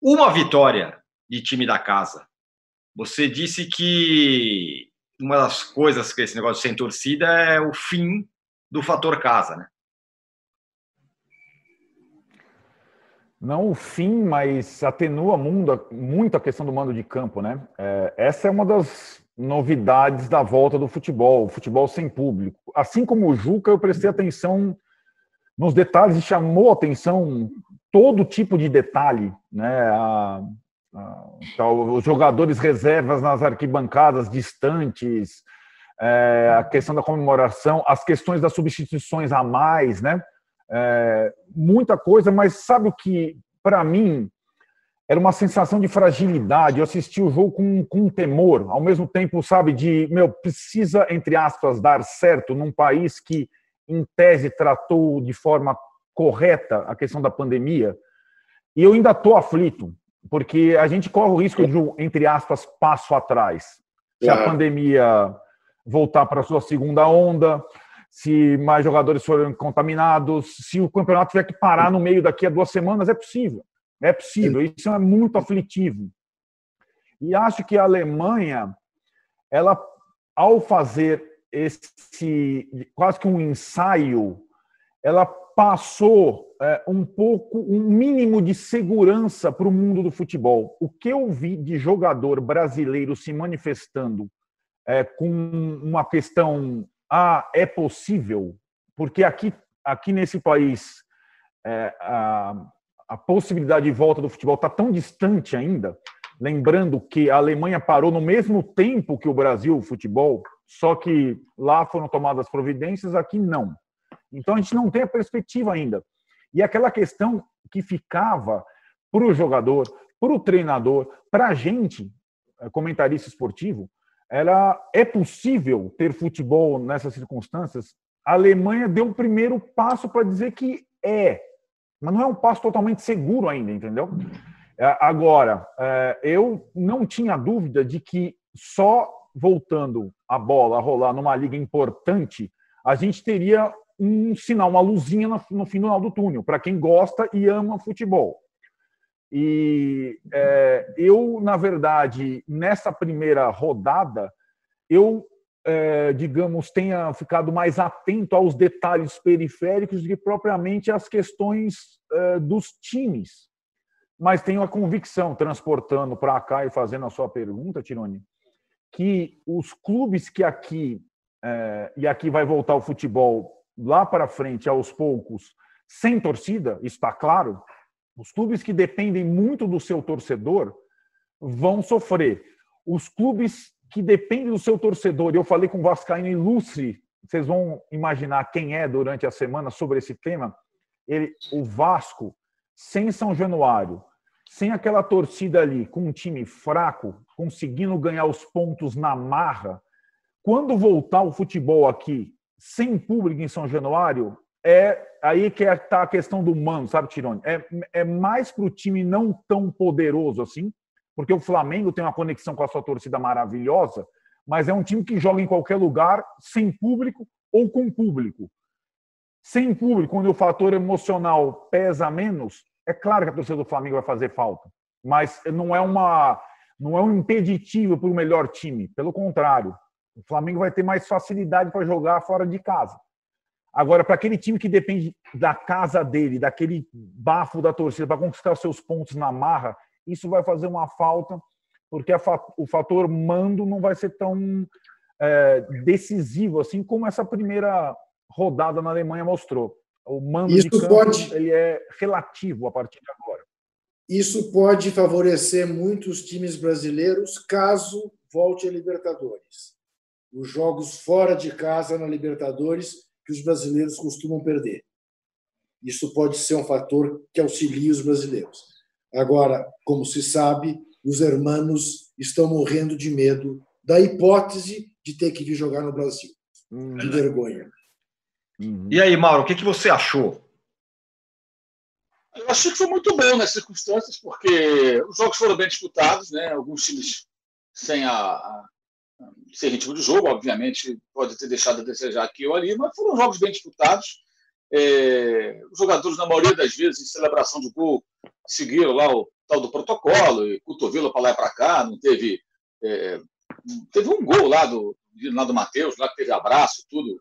[SPEAKER 1] uma vitória de time da casa. Você disse que uma das coisas que esse negócio sem torcida é o fim do fator casa, né?
[SPEAKER 4] Não o fim, mas atenua muito a questão do mando de campo, né? É, essa é uma das novidades da volta do futebol, futebol sem público. Assim como o Juca, eu prestei atenção nos detalhes e chamou atenção todo tipo de detalhe, né? A, a, então, os jogadores reservas nas arquibancadas distantes, é, a questão da comemoração, as questões das substituições a mais, né? É, muita coisa, mas sabe o que, para mim, era uma sensação de fragilidade. Eu assisti o jogo com, com temor, ao mesmo tempo, sabe, de, meu, precisa, entre aspas, dar certo num país que, em tese, tratou de forma correta a questão da pandemia. E eu ainda estou aflito, porque a gente corre o risco de, entre aspas, passo atrás. Se a pandemia voltar para a sua segunda onda, se mais jogadores forem contaminados, se o campeonato tiver que parar no meio daqui a duas semanas, é possível. É possível. Isso é muito aflitivo. E acho que a Alemanha, ela, ao fazer esse quase que um ensaio, ela passou é, um pouco, um mínimo de segurança para o mundo do futebol. O que eu vi de jogador brasileiro se manifestando é, com uma questão ah, é possível, porque aqui, aqui nesse país é, a, a possibilidade de volta do futebol está tão distante ainda. Lembrando que a Alemanha parou no mesmo tempo que o Brasil, o futebol, só que lá foram tomadas providências, aqui não. Então a gente não tem a perspectiva ainda. E aquela questão que ficava para o jogador, para o treinador, para a gente, é, comentarista esportivo, é possível ter futebol nessas circunstâncias? A Alemanha deu o primeiro passo para dizer que é, mas não é um passo totalmente seguro ainda, entendeu? É, agora, é, eu não tinha dúvida de que só voltando a bola a rolar numa liga importante, a gente teria um sinal, uma luzinha no final do túnel, para quem gosta e ama futebol. E é, eu, na verdade, nessa primeira rodada, eu, é, digamos, tenha ficado mais atento aos detalhes periféricos do que propriamente às questões é, dos times. Mas tenho a convicção, transportando para cá e fazendo a sua pergunta, Tironi, que os clubes que aqui, é, e aqui vai voltar o futebol lá para frente, aos poucos, sem torcida, está claro, os clubes que dependem muito do seu torcedor vão sofrer. Os clubes que dependem do seu torcedor, eu falei com o Vascaíno ilustre, vocês vão imaginar quem é durante a semana sobre esse tema. Ele, o Vasco, sem São Januário, sem aquela torcida ali, com um time fraco, conseguindo ganhar os pontos na marra, quando voltar o futebol aqui, sem público em São Januário, é aí que está é, a questão do mano, sabe, Tirone? É, é mais para o time não tão poderoso assim, porque o Flamengo tem uma conexão com a sua torcida maravilhosa, mas é um time que joga em qualquer lugar, sem público ou com público. Sem público, quando o fator emocional pesa menos, é claro que a torcida do Flamengo vai fazer falta, mas não é uma não é um impeditivo para o melhor time. Pelo contrário, o Flamengo vai ter mais facilidade para jogar fora de casa. Agora, para aquele time que depende da casa dele, daquele bafo da torcida para conquistar seus pontos na marra, isso vai fazer uma falta, porque o fator mando não vai ser tão é, decisivo assim como essa primeira rodada na Alemanha mostrou. O mando
[SPEAKER 2] isso
[SPEAKER 4] de campo
[SPEAKER 2] pode...
[SPEAKER 4] ele é relativo a partir de agora.
[SPEAKER 2] Isso pode favorecer muitos times brasileiros caso volte a Libertadores. Os jogos fora de casa na Libertadores que os brasileiros costumam perder. Isso pode ser um fator que auxilie os brasileiros. Agora, como se sabe, os hermanos estão morrendo de medo da hipótese de ter que vir jogar no Brasil. Hum. De vergonha.
[SPEAKER 1] Uhum. E aí, Mauro, o que, que você achou?
[SPEAKER 3] Eu achei que foi muito bom nas circunstâncias, porque os jogos foram bem disputados, né? Alguns times sem a, a sem ritmo de jogo, obviamente, pode ter deixado a desejar aqui ou ali, mas foram jogos bem disputados. É, os jogadores, na maioria das vezes, em celebração de gol, seguiram lá o tal do protocolo, e cotovelo para lá e para cá, não teve. É, teve um gol lá do, lá do Matheus, lá que teve abraço, tudo.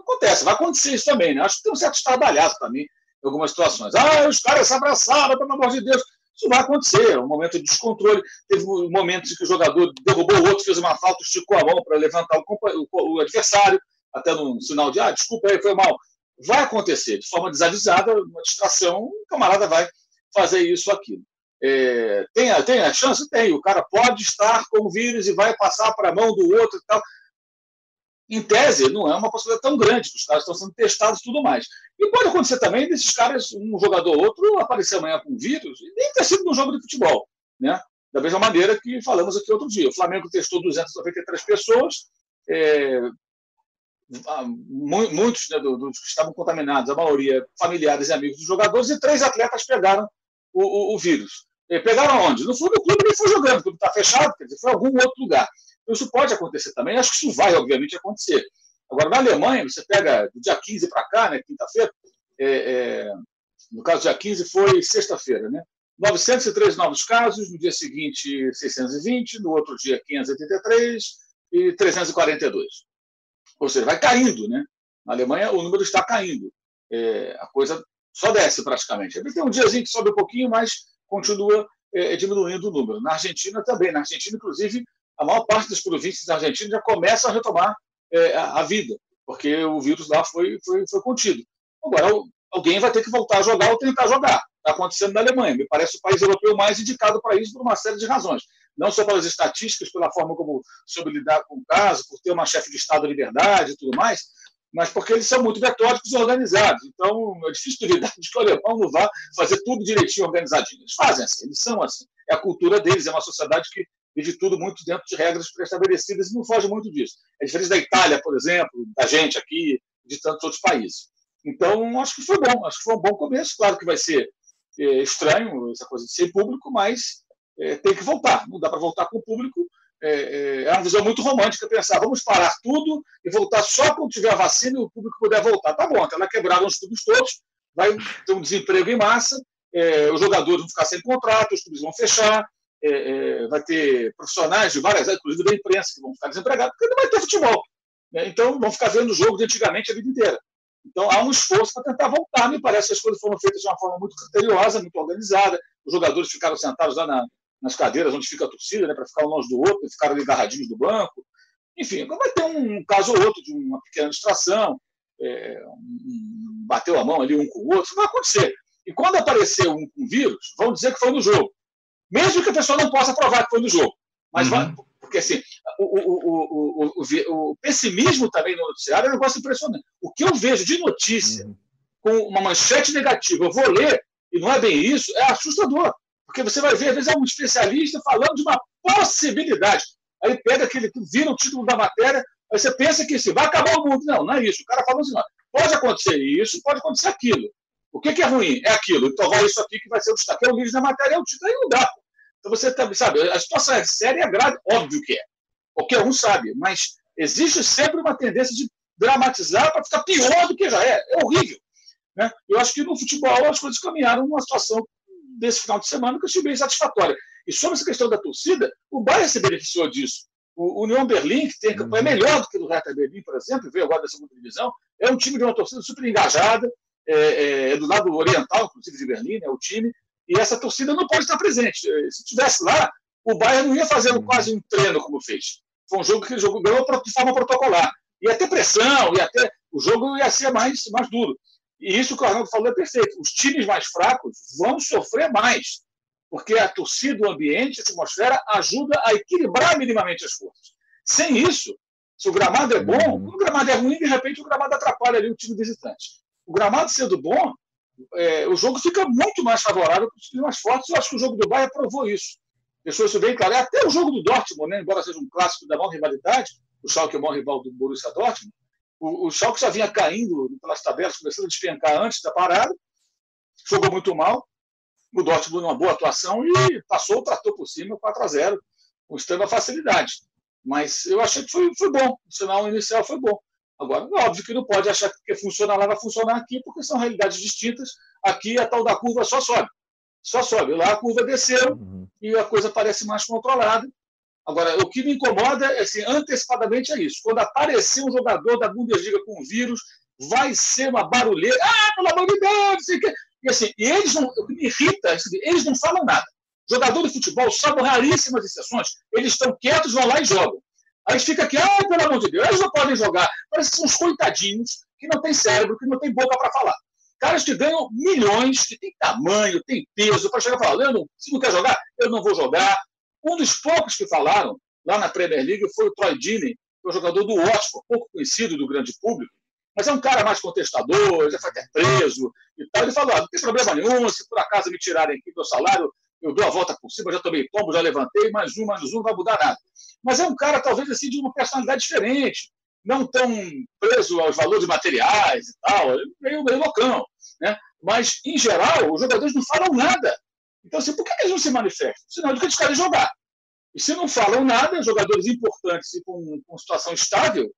[SPEAKER 3] Acontece, vai acontecer isso também, né? Acho que tem um certo estardalhaço também em algumas situações. Ah, os caras se abraçaram, pelo amor de Deus. Isso vai acontecer, é um momento de descontrole. Teve momentos em que o jogador derrubou o outro, fez uma falta, esticou a mão para levantar o, adversário, até num sinal de, ah, desculpa aí, foi mal. Vai acontecer, de forma desavisada, uma distração, o camarada vai fazer isso aquilo. É, tem, a, tem a chance? Tem. O cara pode estar com o vírus e vai passar para a mão do outro e tal em tese, não é uma possibilidade tão grande, os caras estão sendo testados e tudo mais. E pode acontecer também desses caras, um jogador ou outro, aparecer amanhã com vírus e nem ter sido num jogo de futebol. Né? Da mesma maneira que falamos aqui outro dia. O Flamengo testou 293 pessoas, é, muitos né, dos que estavam contaminados, a maioria familiares e amigos dos jogadores, e três atletas pegaram o, o, o vírus. E pegaram onde? Não foi no clube, nem foi jogando, o clube está fechado, quer dizer, foi em algum outro lugar. Isso pode acontecer também. Acho que isso vai, obviamente, acontecer. Agora, na Alemanha, você pega do dia 15 para cá, né, quinta-feira, é, é, no caso, dia 15 foi sexta-feira, né? 903 novos casos, no dia seguinte 620, no outro dia 583 e 342. Ou seja, vai caindo, né? Na Alemanha o número está caindo. É, a coisa só desce praticamente. Tem um diazinho que sobe um pouquinho, mas continua é, diminuindo o número. Na Argentina também. Na Argentina, inclusive, a maior parte das províncias argentinas já começa a retomar é, a, vida, porque o vírus lá foi, foi, foi contido. Agora, alguém vai ter que voltar a jogar ou tentar jogar. Está acontecendo na Alemanha. Me parece o país europeu mais indicado para isso por uma série de razões. Não só pelas estatísticas, pela forma como soube lidar com o caso, por ter uma chefe de Estado de liberdade e tudo mais, mas porque eles são muito metódicos e organizados. Então, é difícil duvidar de que o alemão não vá fazer tudo direitinho, organizadinho. Eles fazem assim, eles são assim. É a cultura deles, é uma sociedade que e de tudo muito dentro de regras pré-estabelecidas e não foge muito disso. É diferente da Itália, por exemplo, da gente aqui, de tantos outros países. Então, acho que foi bom, acho que foi um bom começo. Claro que vai ser é, estranho essa coisa de ser público, mas é, tem que voltar. Não dá para voltar com o público. É, é, é, uma visão muito romântica pensar, vamos parar tudo e voltar só quando tiver a vacina e o público puder voltar. Tá bom, até lá quebraram os clubes todos, vai ter um desemprego em massa, é, os jogadores vão ficar sem contrato, os clubes vão fechar, é, é, vai ter profissionais de várias áreas, inclusive da imprensa, que vão ficar desempregados, porque não vai ter futebol. Né? Então, vão ficar vendo o jogo de antigamente a vida inteira. Então, há um esforço para tentar voltar. Me parece que as coisas foram feitas de uma forma muito criteriosa, muito organizada. Os jogadores ficaram sentados lá na, nas cadeiras onde fica a torcida, né, para ficar um longe do outro, ficaram ali agarradinhos do banco. Enfim, vai ter um caso ou outro de uma pequena distração, é, um, bateu a mão ali um com o outro, isso vai acontecer. E quando aparecer um com vírus, vão dizer que foi no jogo. Mesmo que a pessoa não possa provar que foi no jogo. Mas uhum. vai, porque assim, o, o, o, o, pessimismo também no noticiário é um negócio impressionante. O que eu vejo de notícia uhum. com uma manchete negativa, eu vou ler, e não é bem isso, é assustador. Porque você vai ver, às vezes, é um especialista falando de uma possibilidade. Aí pega aquele, vira o título da matéria, aí você pensa que assim, vai acabar o mundo. Não, não é isso. O cara falando assim, não, pode acontecer isso, pode acontecer aquilo. O que, que, é ruim? É aquilo. Então vai isso aqui que vai ser o destaque. É o livro da matéria, é o título, aí não dá. Então você sabe, a situação é séria, é grave, óbvio que é. Qualquer um sabe, mas existe sempre uma tendência de dramatizar para ficar pior do que já é. É horrível. Né? Eu acho que no futebol as coisas caminharam numa situação desse final de semana que eu achei bem satisfatória. E sobre essa questão da torcida, o Bayern se beneficiou disso. O União Berlim, que tem campanha uhum. melhor do que o Hertha Berlim, por exemplo, veio agora da segunda divisão, é um time de uma torcida super engajada, é, é, é do lado oriental, inclusive de Berlim, é o time, e essa torcida não pode estar presente. Se estivesse lá, o Bayern não ia fazendo quase um treino como fez. Foi um jogo que ele jogou, ganhou de forma protocolar. Ia ter pressão, ia ter, o jogo ia ser mais, mais duro. E isso que o Arnaldo falou é perfeito. Os times mais fracos vão sofrer mais, porque a torcida, o ambiente, a atmosfera ajuda a equilibrar minimamente as forças. Sem isso, se o gramado é bom, uhum. o gramado é ruim, de repente o gramado atrapalha ali o time visitante. O gramado sendo bom, é, o jogo fica muito mais favorável para os times mais fortes. Eu acho que o jogo do Bayern provou isso. Deixou isso bem claro. Até o jogo do Dortmund, né, embora seja um clássico da maior rivalidade, o Schalke é o maior rival do Borussia Dortmund, o, o Schalke já vinha caindo pelas tabelas, começando a despencar antes da parada, jogou muito mal. O Dortmund uma boa atuação e passou o trator por cima, 4 a 0 com extrema facilidade. Mas eu achei que foi, foi bom. O sinal inicial foi bom. Agora, óbvio que não pode achar que funciona lá vai funcionar aqui, porque são realidades distintas. Aqui a tal da curva só sobe. Só sobe. Lá a curva desceu uhum. e a coisa parece mais controlada. Agora, o que me incomoda é assim, antecipadamente é isso. Quando aparecer um jogador da Bundesliga com vírus, vai ser uma barulheira. Ah, pelo amor de Deus! E assim, e eles não, o que me irrita, é assim, eles não falam nada. Jogador de futebol, salvo raríssimas exceções, eles estão quietos, vão lá e jogam. Aí fica aqui, ah, pelo amor de Deus, eles não podem jogar. Parece que são uns coitadinhos que não têm cérebro, que não têm boca para falar. Caras que ganham milhões, que têm tamanho, têm peso, para chegar falar, Leandro, se não quer jogar, eu não vou jogar. Um dos poucos que falaram lá na Premier League foi o Troy Deeney, que é um jogador do Watford, pouco conhecido do grande público, mas é um cara mais contestador, já foi até preso e tal. Ele falou: ah, não tem problema nenhum, se por acaso me tirarem aqui meu salário, eu dou a volta por cima, já tomei tombo, já levantei, mais um, mais um, não vai mudar nada. Mas é um cara, talvez, assim, de uma personalidade diferente, não tão preso aos valores materiais e tal, meio, meio loucão. Né? Mas, em geral, os jogadores não falam nada. Então, assim, por que eles não se manifestam? Sinal de que eles querem jogar. E se não falam nada, jogadores importantes e com, com situação estável,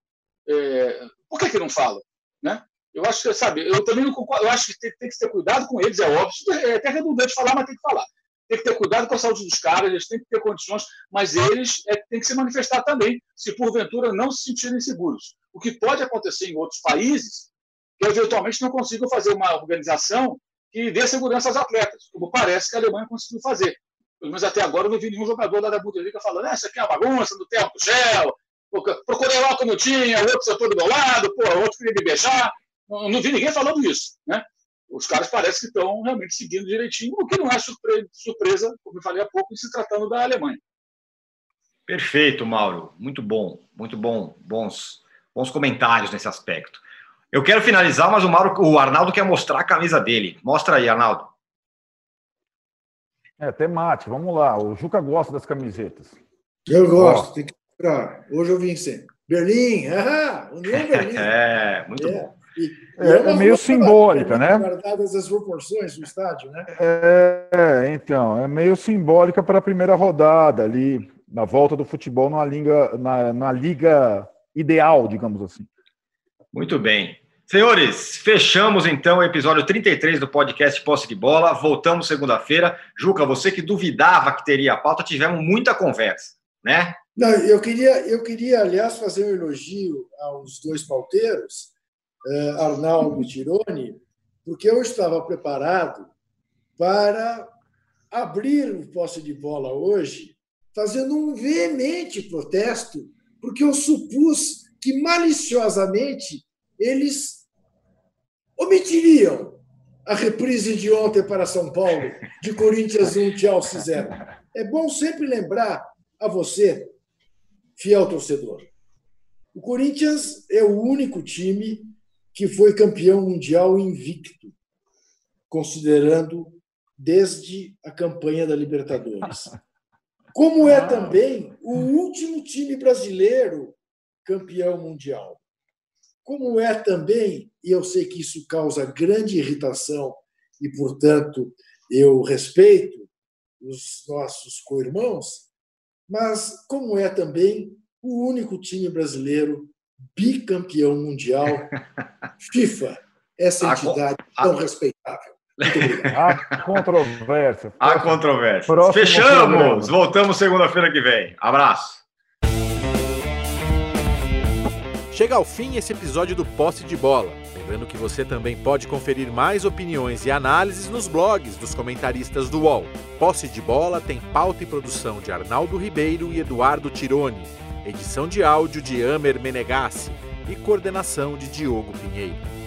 [SPEAKER 3] é, por que, que não falam? Né? Eu acho que, sabe, eu também não concordo, eu acho que tem, tem que ter cuidado com eles, é óbvio, é até redundante falar, mas tem que falar tem que ter cuidado com a saúde dos caras, eles têm que ter condições, mas eles é, têm que se manifestar também, se porventura não se sentirem seguros. O que pode acontecer em outros países, que eventualmente não consigam fazer uma organização que dê segurança aos atletas, como parece que a Alemanha conseguiu fazer. Pelo menos até agora eu não vi nenhum jogador da Bundesliga falando, ah, isso aqui é uma bagunça, não tem álcool gel, procurei lá como tinha, outro sentou do meu lado, pô, outro queria me beijar. Não, não vi ninguém falando isso. Né? Os caras parecem que estão realmente seguindo direitinho, o que não é surpresa, como eu falei há pouco, se tratando da Alemanha.
[SPEAKER 1] Perfeito, Mauro. Muito bom, muito bom, bons, bons comentários nesse aspecto. Eu quero finalizar, mas o Mauro, o Arnaldo quer mostrar a camisa dele. Mostra aí, Arnaldo.
[SPEAKER 4] É temática. Vamos lá. O Juca gosta das camisetas.
[SPEAKER 2] Eu gosto. Ó. Tem que mostrar. Hoje eu vim sem. Berlim, ah, União Berlim.
[SPEAKER 1] é, muito é. bom.
[SPEAKER 4] É, é, meio simbólica, né?
[SPEAKER 2] Guardadas as proporções do estádio, né?
[SPEAKER 4] É, então, é meio simbólica para a primeira rodada ali, na volta do futebol na liga, na, na liga ideal, digamos assim.
[SPEAKER 1] Muito bem. Senhores, fechamos então o episódio 33 do podcast Posse de Bola. Voltamos segunda-feira. Juca, você que duvidava que teria a pauta, tivemos muita conversa, né?
[SPEAKER 2] Não, eu queria, eu queria, aliás, fazer um elogio aos dois pauteiros Arnaldo Tironi, porque eu estava preparado para abrir o posse de bola hoje, fazendo um veemente protesto, porque eu supus que maliciosamente eles omitiriam a reprise de ontem para São Paulo, de Corinthians 1, Chelsea 0. É bom sempre lembrar a você, fiel torcedor. O Corinthians é o único time que foi campeão mundial invicto, considerando desde a campanha da Libertadores. Como é também o último time brasileiro campeão mundial. Como é também, e eu sei que isso causa grande irritação e, portanto, eu respeito os nossos co-irmãos, mas como é também o único time brasileiro bicampeão mundial, FIFA, essa entidade a, tão respeitável.
[SPEAKER 4] Há controvérsia.
[SPEAKER 1] Há controvérsia.
[SPEAKER 4] Próximo
[SPEAKER 1] Fechamos!
[SPEAKER 4] programa.
[SPEAKER 1] Voltamos segunda-feira que vem. Abraço.
[SPEAKER 10] Chega ao fim esse episódio do Posse de Bola. Lembrando que você também pode conferir mais opiniões e análises nos blogs dos comentaristas do UOL. Posse de Bola tem pauta e produção de Arnaldo Ribeiro e Eduardo Tironi, edição de áudio de Amer Menegassi e coordenação de Diogo Pinheiro.